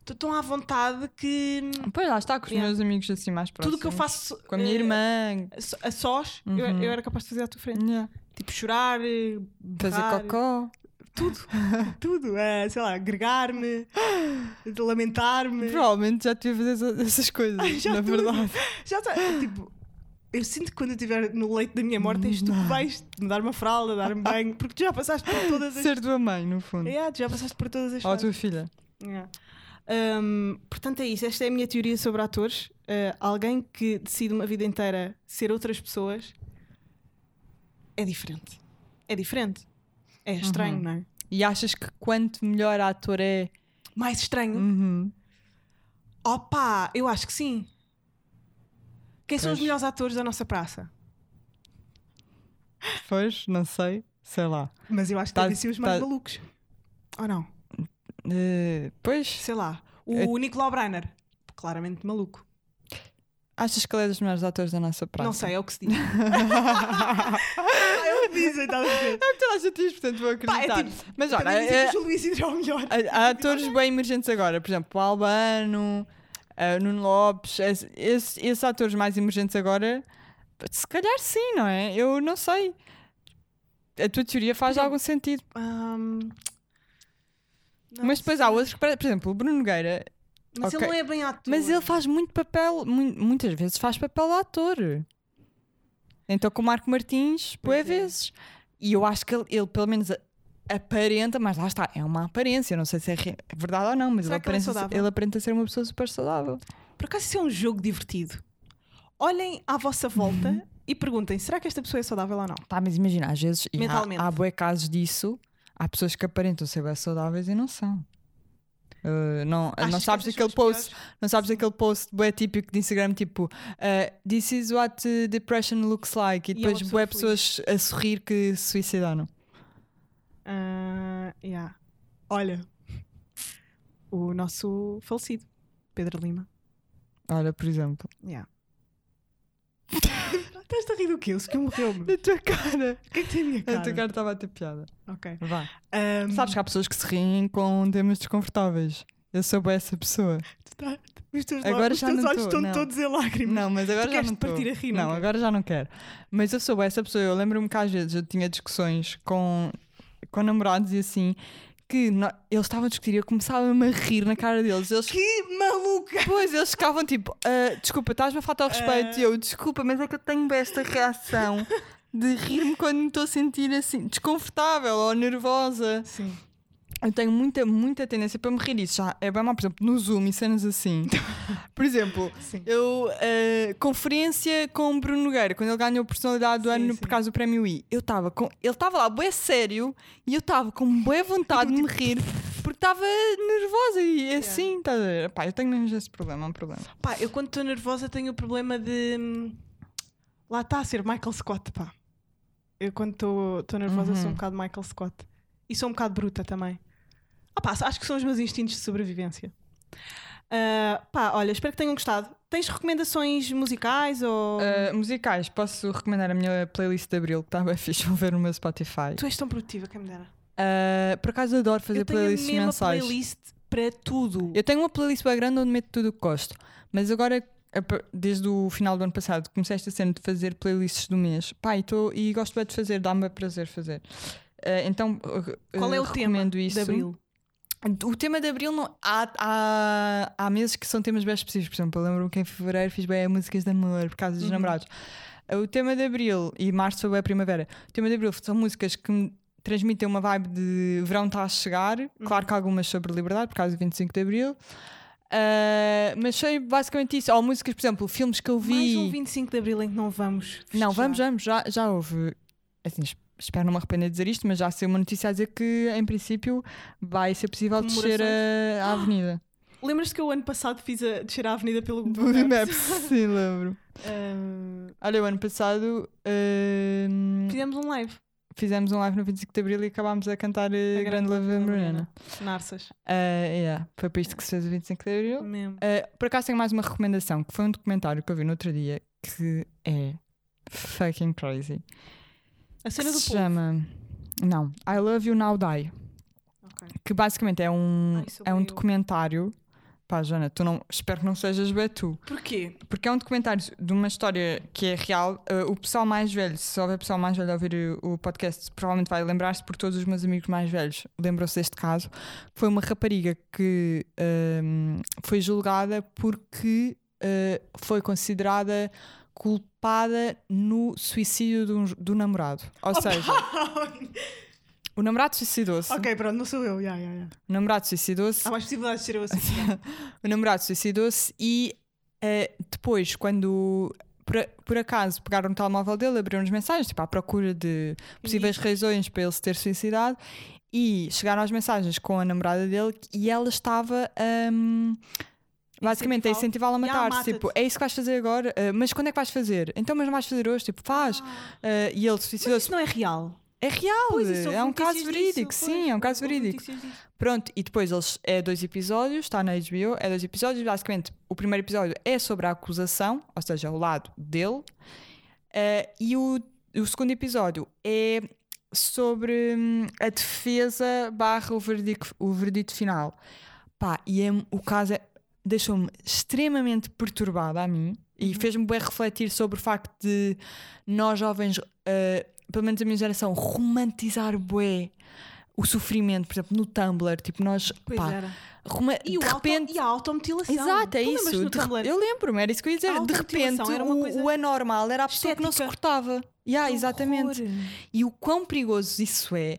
Speaker 2: Estou tão à vontade que
Speaker 3: Pois lá está, com os
Speaker 2: Yeah.
Speaker 3: meus amigos assim mais próximos.
Speaker 2: tudo que eu faço
Speaker 3: Com a minha
Speaker 2: eh,
Speaker 3: irmã.
Speaker 2: a sós, eu,
Speaker 3: Uhum.
Speaker 2: eu era capaz de fazer à tua frente.
Speaker 3: yeah.
Speaker 2: Tipo, chorar, eh,
Speaker 3: Fazer
Speaker 2: berrar,
Speaker 3: cocó.
Speaker 2: Tudo. tudo. eh, sei lá, agregar-me, lamentar-me.
Speaker 3: Provavelmente já te ia fazer essa- essas coisas,
Speaker 2: Já
Speaker 3: na
Speaker 2: tudo.
Speaker 3: verdade.
Speaker 2: Já está. Tipo, eu sinto que quando eu estiver no leito da minha morte, és tu que vais me dar uma fralda, dar-me banho, porque tu já passaste por todas as.
Speaker 3: Ser tua mãe, no fundo.
Speaker 2: Yeah, tu já passaste por todas as
Speaker 3: Ou a tua filha.
Speaker 2: Yeah. Um, portanto, é isso. Esta é a minha teoria sobre atores. Uh, alguém que decide uma vida inteira ser outras pessoas é diferente. É diferente. É estranho,
Speaker 3: Uhum.
Speaker 2: não é?
Speaker 3: E achas que quanto melhor ator é.
Speaker 2: Mais estranho.
Speaker 3: Uhum.
Speaker 2: Opa, eu acho que sim. Quem são os
Speaker 3: Pois.
Speaker 2: melhores atores da nossa praça?
Speaker 3: Pois, não sei. Sei lá.
Speaker 2: Mas eu acho que
Speaker 3: Tá-
Speaker 2: devem ser os mais
Speaker 3: tá-
Speaker 2: malucos. Ou não?
Speaker 3: Eh, pois,
Speaker 2: Sei lá.
Speaker 3: É-
Speaker 2: O Nicolau Breiner. Claramente maluco.
Speaker 3: Achas que ele é dos melhores atores da nossa praça?
Speaker 2: Não sei, é o que se diz. ah, é o que dizem, estás a ver?
Speaker 3: É toda a gente diz, portanto vou
Speaker 2: Pá, é
Speaker 3: acreditar.
Speaker 2: tipo,
Speaker 3: Mas olha, é-
Speaker 2: que o Luís é o melhor.
Speaker 3: há, há atores bem emergentes agora. Por exemplo, o Albano, uh, Nuno Lopes. esse- Esses, esses atores mais emergentes agora, se calhar sim, não é? Eu não sei. A tua teoria faz
Speaker 2: exemplo,
Speaker 3: algum sentido.
Speaker 2: Não
Speaker 3: Mas depois
Speaker 2: sei.
Speaker 3: há outros que, por exemplo, o Bruno Nogueira.
Speaker 2: Mas
Speaker 3: ok.
Speaker 2: ele não é bem ator.
Speaker 3: Mas ele faz muito papel, mu- muitas vezes faz papel de ator. Então com o Marco Martins,
Speaker 2: Pois
Speaker 3: boé
Speaker 2: é.
Speaker 3: vezes. E eu acho que ele, ele pelo menos aparenta, mas lá está, é uma aparência, não sei se é é verdade ou não, mas ele
Speaker 2: é
Speaker 3: aparenta,
Speaker 2: saudável?
Speaker 3: ele aparenta ser uma pessoa super saudável.
Speaker 2: Por acaso isso é um jogo divertido. Olhem à vossa volta
Speaker 3: Uhum.
Speaker 2: e perguntem: será que esta pessoa é saudável ou não?
Speaker 3: Pá, mas imagina, às vezes há, há bué casos disso, há pessoas que aparentam ser bem saudáveis e não são. Uh, não, não sabes aquele post
Speaker 2: piores?
Speaker 3: Não sabes aquele post bué típico de Instagram tipo uh, This is what uh, depression looks like e
Speaker 2: E é
Speaker 3: depois
Speaker 2: pessoa
Speaker 3: bué pessoas a sorrir que se suicidaram.
Speaker 2: Ah, yeah. Olha, o nosso falecido, Pedro Lima.
Speaker 3: Olha, por exemplo.
Speaker 2: Yeah. Estás a rir do quê? O que morreu-me.
Speaker 3: Na tua cara.
Speaker 2: O que é que tem a minha
Speaker 3: A tua
Speaker 2: cara?
Speaker 3: cara estava a ter piada.
Speaker 2: Ok.
Speaker 3: Vá.
Speaker 2: Ahm,
Speaker 3: Sabes que há pessoas que se riem com temas desconfortáveis. Eu sou essa pessoa.
Speaker 2: tá- os teus,
Speaker 3: Agora
Speaker 2: os
Speaker 3: já
Speaker 2: teus
Speaker 3: não
Speaker 2: olhos
Speaker 3: tô,
Speaker 2: estão
Speaker 3: não.
Speaker 2: todos em lágrimas.
Speaker 3: Não, mas agora
Speaker 2: Tu
Speaker 3: já não
Speaker 2: partir a rir, não
Speaker 3: Não, agora já não quero. Mas eu sou essa pessoa. Eu lembro-me que às vezes eu tinha discussões com, com namorados e assim que eles estavam a discutir e eu começava-me a rir na cara deles. Eles
Speaker 2: Que maluca!
Speaker 3: Pois, eles ficavam tipo, "Ah, desculpa, estás-me a faltar ao respeito.
Speaker 2: Ah.
Speaker 3: E eu, desculpa, mas é que eu tenho esta reação de rir-me quando me estou a sentir assim, desconfortável ou nervosa.
Speaker 2: Sim.
Speaker 3: Eu tenho muita, muita tendência para me rir. Isso já é bem mal, por exemplo, no Zoom e cenas assim. Por exemplo,
Speaker 2: Sim.
Speaker 3: eu, ah, conferência com o Bruno Nogueira, quando ele ganhou a personalidade do
Speaker 2: Sim,
Speaker 3: ano
Speaker 2: sim.
Speaker 3: por causa do prémio I. Eu estava com. Ele estava lá, bué sério, e eu estava com bué vontade de me rir, porque estava nervosa e assim, a ver? Pá, eu tenho mesmo esse problema, é um problema.
Speaker 2: Pá, eu quando estou nervosa tenho o problema de. hum, Lá está a ser Michael Scott, pá. Eu quando estou nervosa sou um
Speaker 3: Uhum.
Speaker 2: bocado Michael Scott. E sou um bocado bruta também. Pá, acho que são os meus instintos de sobrevivência. Ah, pá, olha, espero que tenham gostado. Tens recomendações musicais ou.
Speaker 3: Uh, musicais, posso recomendar a minha playlist de Abril, que está bem fixe, vão ver no meu Spotify.
Speaker 2: Tu és tão produtiva, quem me dera.
Speaker 3: Uh, por acaso adoro fazer
Speaker 2: eu tenho a
Speaker 3: playlists mensais.
Speaker 2: playlist para tudo.
Speaker 3: Eu tenho uma playlist bem grande onde meto tudo o que gosto, mas agora, a desde o final do ano passado, comecei esta cena de fazer playlists do mês. Pá, e, tô- e gosto bem de fazer, dá-me prazer fazer. Uh, então, uh,
Speaker 2: Qual é
Speaker 3: uh,
Speaker 2: o tema
Speaker 3: recomendo isso.
Speaker 2: de Abril?
Speaker 3: O tema de Abril não. Há, há, há meses que são temas bem específicos. Por exemplo, eu lembro-me que em Fevereiro fiz bem músicas de amor por causa dos
Speaker 2: Uhum.
Speaker 3: namorados. O tema de Abril e Março foi bem a primavera. O tema de Abril são músicas que me transmitem uma vibe de verão está a chegar.
Speaker 2: Uhum.
Speaker 3: Claro que algumas sobre liberdade, por causa do 25 de Abril. Ah, mas foi basicamente isso. Ou músicas, por exemplo, filmes que eu vi.
Speaker 2: Mais um 25 de Abril em que não vamos.
Speaker 3: Não,
Speaker 2: festejar.
Speaker 3: vamos, vamos, já, já houve. Assim, espero não me arrepender de dizer isto, mas já saiu uma notícia a dizer que, em princípio, vai ser possível descer a, a avenida.
Speaker 2: Lembras-te que eu ano passado fiz a descer a avenida pelo Google Maps?
Speaker 3: Sim, lembro.
Speaker 2: Ah,
Speaker 3: Olha, o ano passado. hum,
Speaker 2: fizemos um live.
Speaker 3: fizemos um live no 25 de Abril e acabámos a cantar uh,
Speaker 2: A
Speaker 3: Grande Love Morena.
Speaker 2: Narças.
Speaker 3: Uh, yeah, foi para isto que se fez o 25 de Abril.
Speaker 2: Mesmo.
Speaker 3: Uh, por acaso tenho mais uma recomendação, que foi um documentário que eu vi no outro dia que é fucking crazy.
Speaker 2: A cena do
Speaker 3: se
Speaker 2: povo.
Speaker 3: chama. Não, I Love You Now Die.
Speaker 2: Ok.
Speaker 3: Que basicamente é um,
Speaker 2: Ai,
Speaker 3: é um
Speaker 2: eu.
Speaker 3: documentário. Pá, Joana, tu não, espero que não sejas bem tu.
Speaker 2: Porquê?
Speaker 3: Porque é um documentário de uma história que é real. Uh, o pessoal mais velho, se houver pessoal mais velho a ouvir o, o podcast, provavelmente vai lembrar-se, porque todos os meus amigos mais velhos lembram-se deste caso. Foi uma rapariga que um, foi julgada porque uh, foi considerada culpada no suicídio do, do namorado. Ou seja, o namorado suicidou-se.
Speaker 2: ok, pronto, não sou eu. Yeah, yeah, yeah.
Speaker 3: O namorado suicidou-se.
Speaker 2: Há mais possibilidades de ser eu assim.
Speaker 3: o namorado suicidou-se e eh, depois, quando por, a- por acaso pegaram no telemóvel dele, abriram as mensagens, tipo, à procura de possíveis razões para ele se ter suicidado, e chegaram as mensagens com a namorada dele e ela estava hum, basicamente a
Speaker 2: Incentivá-lo.
Speaker 3: incentivá-la a matar-se.
Speaker 2: mata-te.
Speaker 3: Tipo, é isso que vais fazer agora? Ah, mas quando é que vais fazer? Então, mas não vais fazer hoje? Tipo, faz. Ah, e ele
Speaker 2: Mas
Speaker 3: suicidou-se.
Speaker 2: isso não é real.
Speaker 3: É real,
Speaker 2: Pois, houve
Speaker 3: é um caso verídico,
Speaker 2: disso,
Speaker 3: sim, é um caso verídico. Pronto, e depois eles é dois episódios, está na HBO, é dois episódios. Basicamente, o primeiro episódio é sobre a acusação, ou seja, o lado dele, eh, e o, o segundo episódio é sobre hum, a defesa barra o verdito, o verdito final. Pá, e é- o caso é- deixou-me extremamente perturbada a mim e fez-me bem refletir sobre o facto de nós jovens, eh, pelo menos a minha geração, romantizar bué o sofrimento, por exemplo, no Tumblr, tipo, nós,
Speaker 2: Pois
Speaker 3: pá, roma-
Speaker 2: E,
Speaker 3: de
Speaker 2: o auto,
Speaker 3: repente.
Speaker 2: e a automutilação.
Speaker 3: Exato, é
Speaker 2: Tu
Speaker 3: isso. eu lembro-me, era isso que eu ia dizer. De repente, o, o anormal era a pessoa que não se
Speaker 2: estética.
Speaker 3: cortava. Yeah,
Speaker 2: Que
Speaker 3: exatamente.
Speaker 2: horror.
Speaker 3: E o quão perigoso isso é.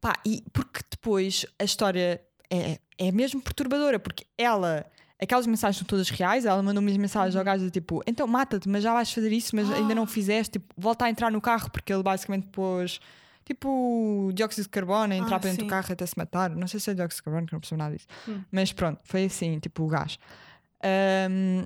Speaker 3: Pá, e porque depois a história é, é mesmo perturbadora, porque ela. Aquelas mensagens são todas reais, ela mandou umas mensagens
Speaker 2: Uhum.
Speaker 3: ao gajo do tipo, então mata-te, mas já vais fazer isso, mas ainda
Speaker 2: Ah.
Speaker 3: não fizeste, tipo, volta a entrar no carro, porque ele basicamente pôs tipo dióxido de carbono a entrar
Speaker 2: Ah,
Speaker 3: para dentro
Speaker 2: sim.
Speaker 3: do carro até se matar. Não sei se é dióxido de carbono, que não percebo nada disso.
Speaker 2: Hum.
Speaker 3: Mas pronto, foi assim, tipo o gás. Ahm,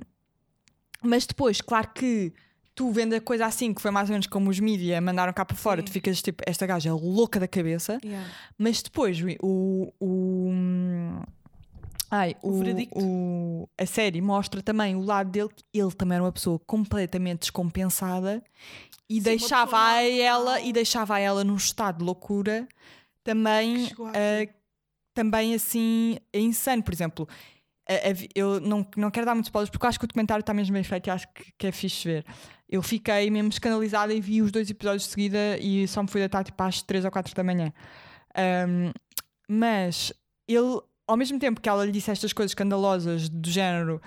Speaker 3: mas depois, claro que tu vendo a coisa assim, que foi mais ou menos como os mídia mandaram cá para fora,
Speaker 2: Sim.
Speaker 3: tu ficas tipo, esta gaja é louca da cabeça.
Speaker 2: Yeah.
Speaker 3: Mas depois o. o ai,
Speaker 2: O
Speaker 3: o,
Speaker 2: veredicto.
Speaker 3: o- a série mostra também o lado dele, que ele também era uma pessoa completamente descompensada e
Speaker 2: Sim,
Speaker 3: deixava a ela e deixava a ela num estado de loucura também ah, também assim é insano, por exemplo. vi- eu não, não quero dar muitos spoilers porque eu acho que o documentário está mesmo bem feito e acho que, que é fixe ver. Eu fiquei mesmo escandalizada e vi os dois episódios de seguida e só me fui deitar tipo às 3 ou 4 da manhã. Um, mas ele, ao mesmo tempo que ela lhe disse estas coisas escandalosas do género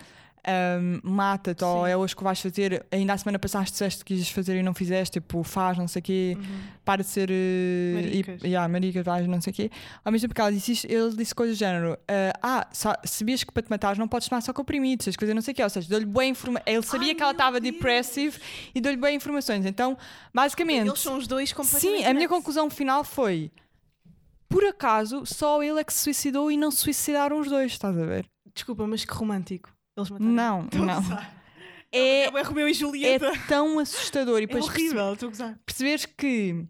Speaker 3: um, mata-te ou é hoje que vais fazer, ainda a semana passada disseste que quis fazer e não fizeste, tipo, faz, não sei o quê, para de ser uh,
Speaker 2: Maricas.
Speaker 3: E, yeah, maricas, vais, não sei o quê. Ao mesmo tempo que ela disse isto, ele disse coisas do género: uh, Ah, sa- sabias que para te matar não podes tomar só comprimidos, tens fazer não sei o quê. Ou seja, deu-lhe boa informação. Ele sabia
Speaker 2: Ai,
Speaker 3: que ela estava
Speaker 2: Deus.
Speaker 3: depressive e deu-lhe boas informações. Então, basicamente.
Speaker 2: Eles são os dois completamente
Speaker 3: Sim, a minha conclusão final foi: por acaso, só ele é que se suicidou e não se suicidaram os dois, estás a ver?
Speaker 2: Desculpa, mas que romântico. Eles mataram.
Speaker 3: Não,
Speaker 2: Estou a
Speaker 3: não. É,
Speaker 2: É Romeu e
Speaker 3: é
Speaker 2: Julieta.
Speaker 3: tão assustador. E
Speaker 2: É,
Speaker 3: depois
Speaker 2: horrível, estou a gozar.
Speaker 3: perceberes que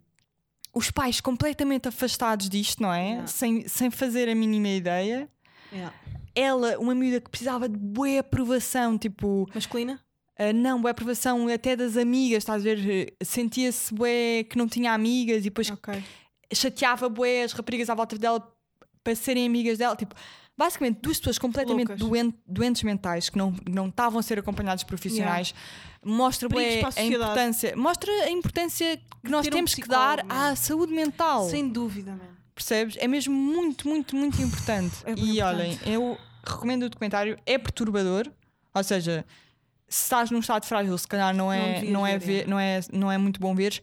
Speaker 3: os pais completamente afastados disto, não é?
Speaker 2: Yeah.
Speaker 3: Sem, sem fazer a mínima ideia.
Speaker 2: Yeah.
Speaker 3: Ela, uma miúda que precisava de boa aprovação, tipo,
Speaker 2: Masculina?
Speaker 3: ah, não, boa aprovação até das amigas, estás a ver? Sentia-se bué que não tinha amigas e depois
Speaker 2: Ok.
Speaker 3: Chateava bué as raparigas à volta dela para serem amigas dela. Tipo, basicamente, duas pessoas completamente
Speaker 2: Loucas.
Speaker 3: doen- doentes mentais que não, não estavam a ser acompanhados por profissionais. Mostra
Speaker 2: Perigos
Speaker 3: bué
Speaker 2: a
Speaker 3: a importância, mostra a importância que nós
Speaker 2: ter um
Speaker 3: temos que dar
Speaker 2: psicólogo,
Speaker 3: à saúde mental.
Speaker 2: Sem dúvida, mano.
Speaker 3: Percebes? É mesmo muito, muito, muito importante.
Speaker 2: É
Speaker 3: e
Speaker 2: bem
Speaker 3: olhem,
Speaker 2: importante.
Speaker 3: eu recomendo o documentário, é perturbador, ou seja, se estás num estado frágil, se calhar não é,
Speaker 2: devias
Speaker 3: não é,
Speaker 2: ver,
Speaker 3: ver,
Speaker 2: é.
Speaker 3: não é, não é muito bom ver,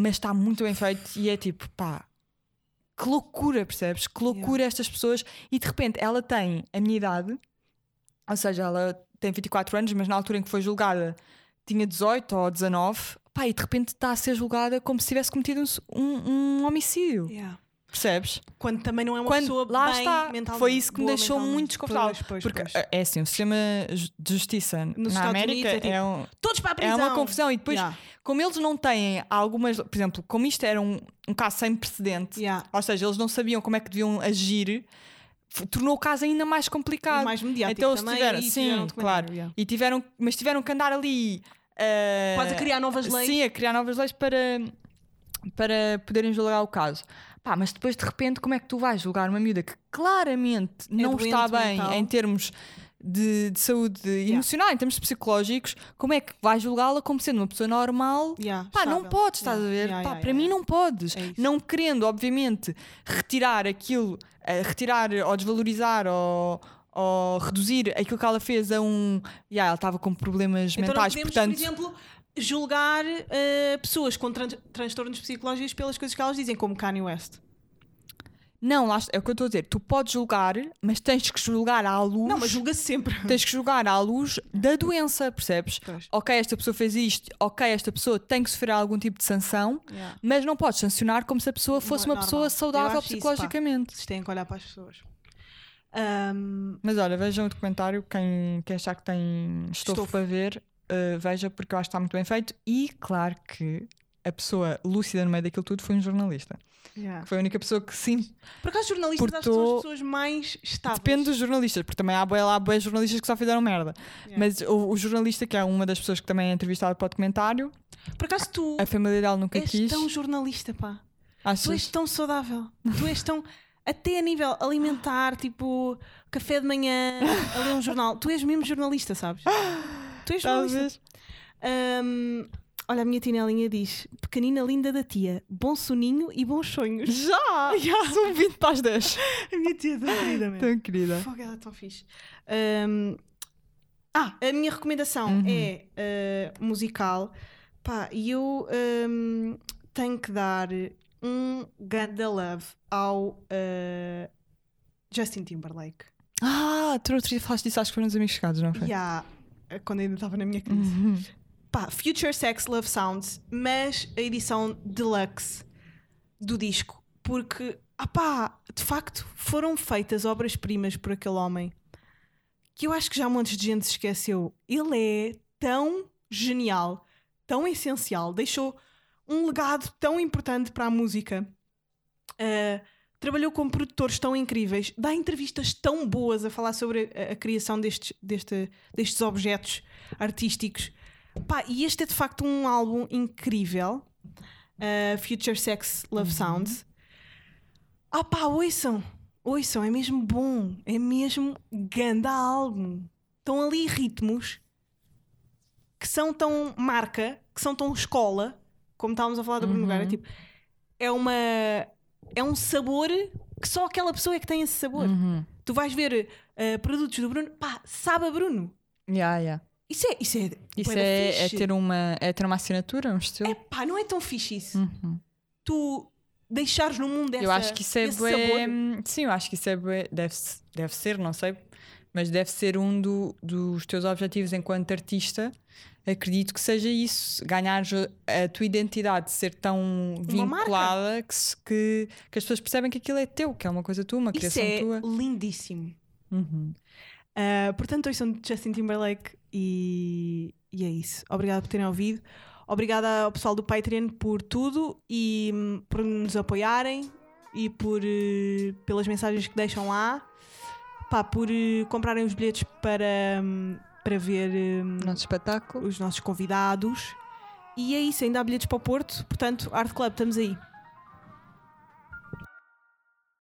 Speaker 3: mas está muito bem feito e é tipo, pá, que loucura, percebes? Que loucura estas pessoas. E de repente ela tem a minha idade, ou seja, ela tem 24 anos, mas na altura em que foi julgada tinha 18 ou 19, pá, e de repente está a ser julgada como se tivesse cometido um, um- homicídio.
Speaker 2: Yeah.
Speaker 3: Percebes?
Speaker 2: Quando também não é uma
Speaker 3: Quando,
Speaker 2: pessoa
Speaker 3: lá
Speaker 2: bem
Speaker 3: está.
Speaker 2: mentalmente.
Speaker 3: Foi isso que me deixou muito desconfortável.
Speaker 2: Pois, pois,
Speaker 3: porque
Speaker 2: pois.
Speaker 3: é assim, o sistema de justiça
Speaker 2: Nos
Speaker 3: na
Speaker 2: Estados
Speaker 3: América
Speaker 2: Unidos é tipo,
Speaker 3: é, um-
Speaker 2: Todos para a
Speaker 3: é
Speaker 2: prisão.
Speaker 3: uma confusão. E depois,
Speaker 2: Yeah,
Speaker 3: como eles não têm algumas. Por exemplo, como isto era um, um caso sem precedente,
Speaker 2: yeah.
Speaker 3: ou seja, eles não sabiam como é que deviam agir, tornou o caso ainda mais
Speaker 2: E
Speaker 3: complicado.
Speaker 2: mais mediático
Speaker 3: Então eles
Speaker 2: também,
Speaker 3: tiveram-
Speaker 2: e
Speaker 3: sim,
Speaker 2: tiveram
Speaker 3: claro.
Speaker 2: yeah.
Speaker 3: E tiveram, mas tiveram que andar ali. eh,
Speaker 2: Quase a criar novas leis.
Speaker 3: Sim, a criar novas leis para, para poderem julgar o caso. Pá, mas depois de repente, como é que tu vais julgar uma miúda que claramente não
Speaker 2: doente
Speaker 3: está bem
Speaker 2: mental.
Speaker 3: em termos de, de saúde emocional, em termos psicológicos, como é que vais julgá-la como sendo uma pessoa normal?
Speaker 2: Yeah,
Speaker 3: Pá, não podes, estás
Speaker 2: Yeah,
Speaker 3: a ver?
Speaker 2: yeah,
Speaker 3: Pá,
Speaker 2: yeah,
Speaker 3: para
Speaker 2: yeah,
Speaker 3: mim
Speaker 2: yeah.
Speaker 3: não podes.
Speaker 2: É
Speaker 3: não querendo, obviamente, retirar aquilo, eh, retirar ou desvalorizar ou, ou reduzir aquilo que ela fez a um. Yeah, ela estava com problemas
Speaker 2: Então
Speaker 3: mentais,
Speaker 2: podemos,
Speaker 3: portanto.
Speaker 2: por exemplo, julgar eh, pessoas com tran- transtornos psicológicos pelas coisas que elas dizem, como Kanye West.
Speaker 3: Não, lá é o que eu estou a dizer. Tu podes julgar, mas tens que julgar à luz.
Speaker 2: Não, mas julga-se sempre.
Speaker 3: Tens que julgar à luz da doença, percebes?
Speaker 2: Pois.
Speaker 3: Ok, esta pessoa fez isto, ok, esta pessoa tem que sofrer algum tipo de sanção,
Speaker 2: Yeah.
Speaker 3: mas não podes sancionar como se a pessoa fosse
Speaker 2: Não é
Speaker 3: uma pessoa
Speaker 2: normal. Eu
Speaker 3: saudável
Speaker 2: acho isso,
Speaker 3: psicologicamente.
Speaker 2: Vocês têm que olhar para as pessoas. Ahm,
Speaker 3: Mas olha, vejam o documentário, quem, quem achar que tem estofo,
Speaker 2: Estofo.
Speaker 3: para ver, uh, veja porque eu acho que está muito bem feito. E claro que a pessoa lúcida no meio daquilo tudo foi um jornalista.
Speaker 2: Yeah.
Speaker 3: Que foi a única pessoa que sim.
Speaker 2: Por acaso, jornalistas acho que são
Speaker 3: Portou-
Speaker 2: as pessoas mais estáveis.
Speaker 3: Depende dos jornalistas, porque também há bué jornalistas que só fizeram merda.
Speaker 2: Yeah.
Speaker 3: Mas o, o jornalista, que é uma das pessoas que também é entrevistada para o documentário,
Speaker 2: Por acaso, tu
Speaker 3: a família dela nunca
Speaker 2: és
Speaker 3: quis.
Speaker 2: tão jornalista, pá.
Speaker 3: Achas?
Speaker 2: Tu és tão saudável. Tu és tão. Até a nível alimentar, tipo, café de manhã, ler um jornal. Tu és mesmo jornalista, sabes? Tu és jornalista.
Speaker 3: Talvez.
Speaker 2: Ahm, olha, a minha tinelinha diz: Pequenina linda da tia, bom soninho e bons sonhos.
Speaker 3: Já! São 20 para as 10.
Speaker 2: A minha tia é tão querida, mesmo.
Speaker 3: Tão querida.
Speaker 2: Fogo, ela é tão fixe. Ahm, ah, a minha recomendação
Speaker 3: Uhum.
Speaker 2: é ah, musical. Pá, e eu ahm, tenho que dar um ganda love ao ah, Justin Timberlake.
Speaker 3: Ah, tu outro dia falaste disso, acho que foram os amigos chegados, não foi?
Speaker 2: Há, quando ainda estava na minha crise.
Speaker 3: Uhum.
Speaker 2: Pá, Future Sex Love Sounds, mas a edição deluxe do disco, porque, ah pá, de facto, foram feitas obras-primas por aquele homem que eu acho que já montes de gente se esqueceu. Ele é tão genial, tão essencial, deixou um legado tão importante para a música. Ah, trabalhou com produtores tão incríveis, dá entrevistas tão boas a falar sobre a, a criação destes, deste- destes objetos artísticos. Pá, e este é de facto um álbum incrível. Uh, Future Sex Love Sounds. Ah pá, ouçam! Ouçam, é mesmo bom. É mesmo ganda álbum. Estão ali ritmos que são tão marca, que são tão escola, como estávamos a falar do Bruno
Speaker 3: Uhum.
Speaker 2: Nogueira. Tipo, é uma. É um sabor que só aquela pessoa é que tem esse sabor.
Speaker 3: Uhum.
Speaker 2: Tu vais ver uh, produtos do Bruno, pá, sabe a Bruno.
Speaker 3: Yeah, yeah.
Speaker 2: Isso é. Isso é,
Speaker 3: Isso é, é ter uma, é ter uma assinatura, um estilo.
Speaker 2: É pá, não é tão fixe isso.
Speaker 3: Uhum.
Speaker 2: Tu deixares no mundo essa,
Speaker 3: eu acho que isso é bué-. Sim, eu acho que isso é bué- deve, deve ser, não sei, mas deve ser um do- dos teus objetivos enquanto artista. Acredito que seja isso, ganhar a tua identidade, ser tão
Speaker 2: Uma
Speaker 3: vinculada que, que, que as pessoas percebem que aquilo é teu, que é uma coisa tua, uma
Speaker 2: Isso
Speaker 3: criação
Speaker 2: é
Speaker 3: tua.
Speaker 2: lindíssimo.
Speaker 3: Uhum.
Speaker 2: Uh, portanto, hoje são de Justin Timberlake e, e é isso. Obrigada por terem ouvido. Obrigada ao pessoal do Patreon por tudo e hum, por nos apoiarem e por eh, pelas mensagens que deixam lá. Pá, por eh, comprarem os bilhetes para, hum, para ver hum,
Speaker 3: Nosso espetáculo.
Speaker 2: os nossos convidados. E é isso, ainda há bilhetes para o Porto. Portanto, Art Club, estamos aí.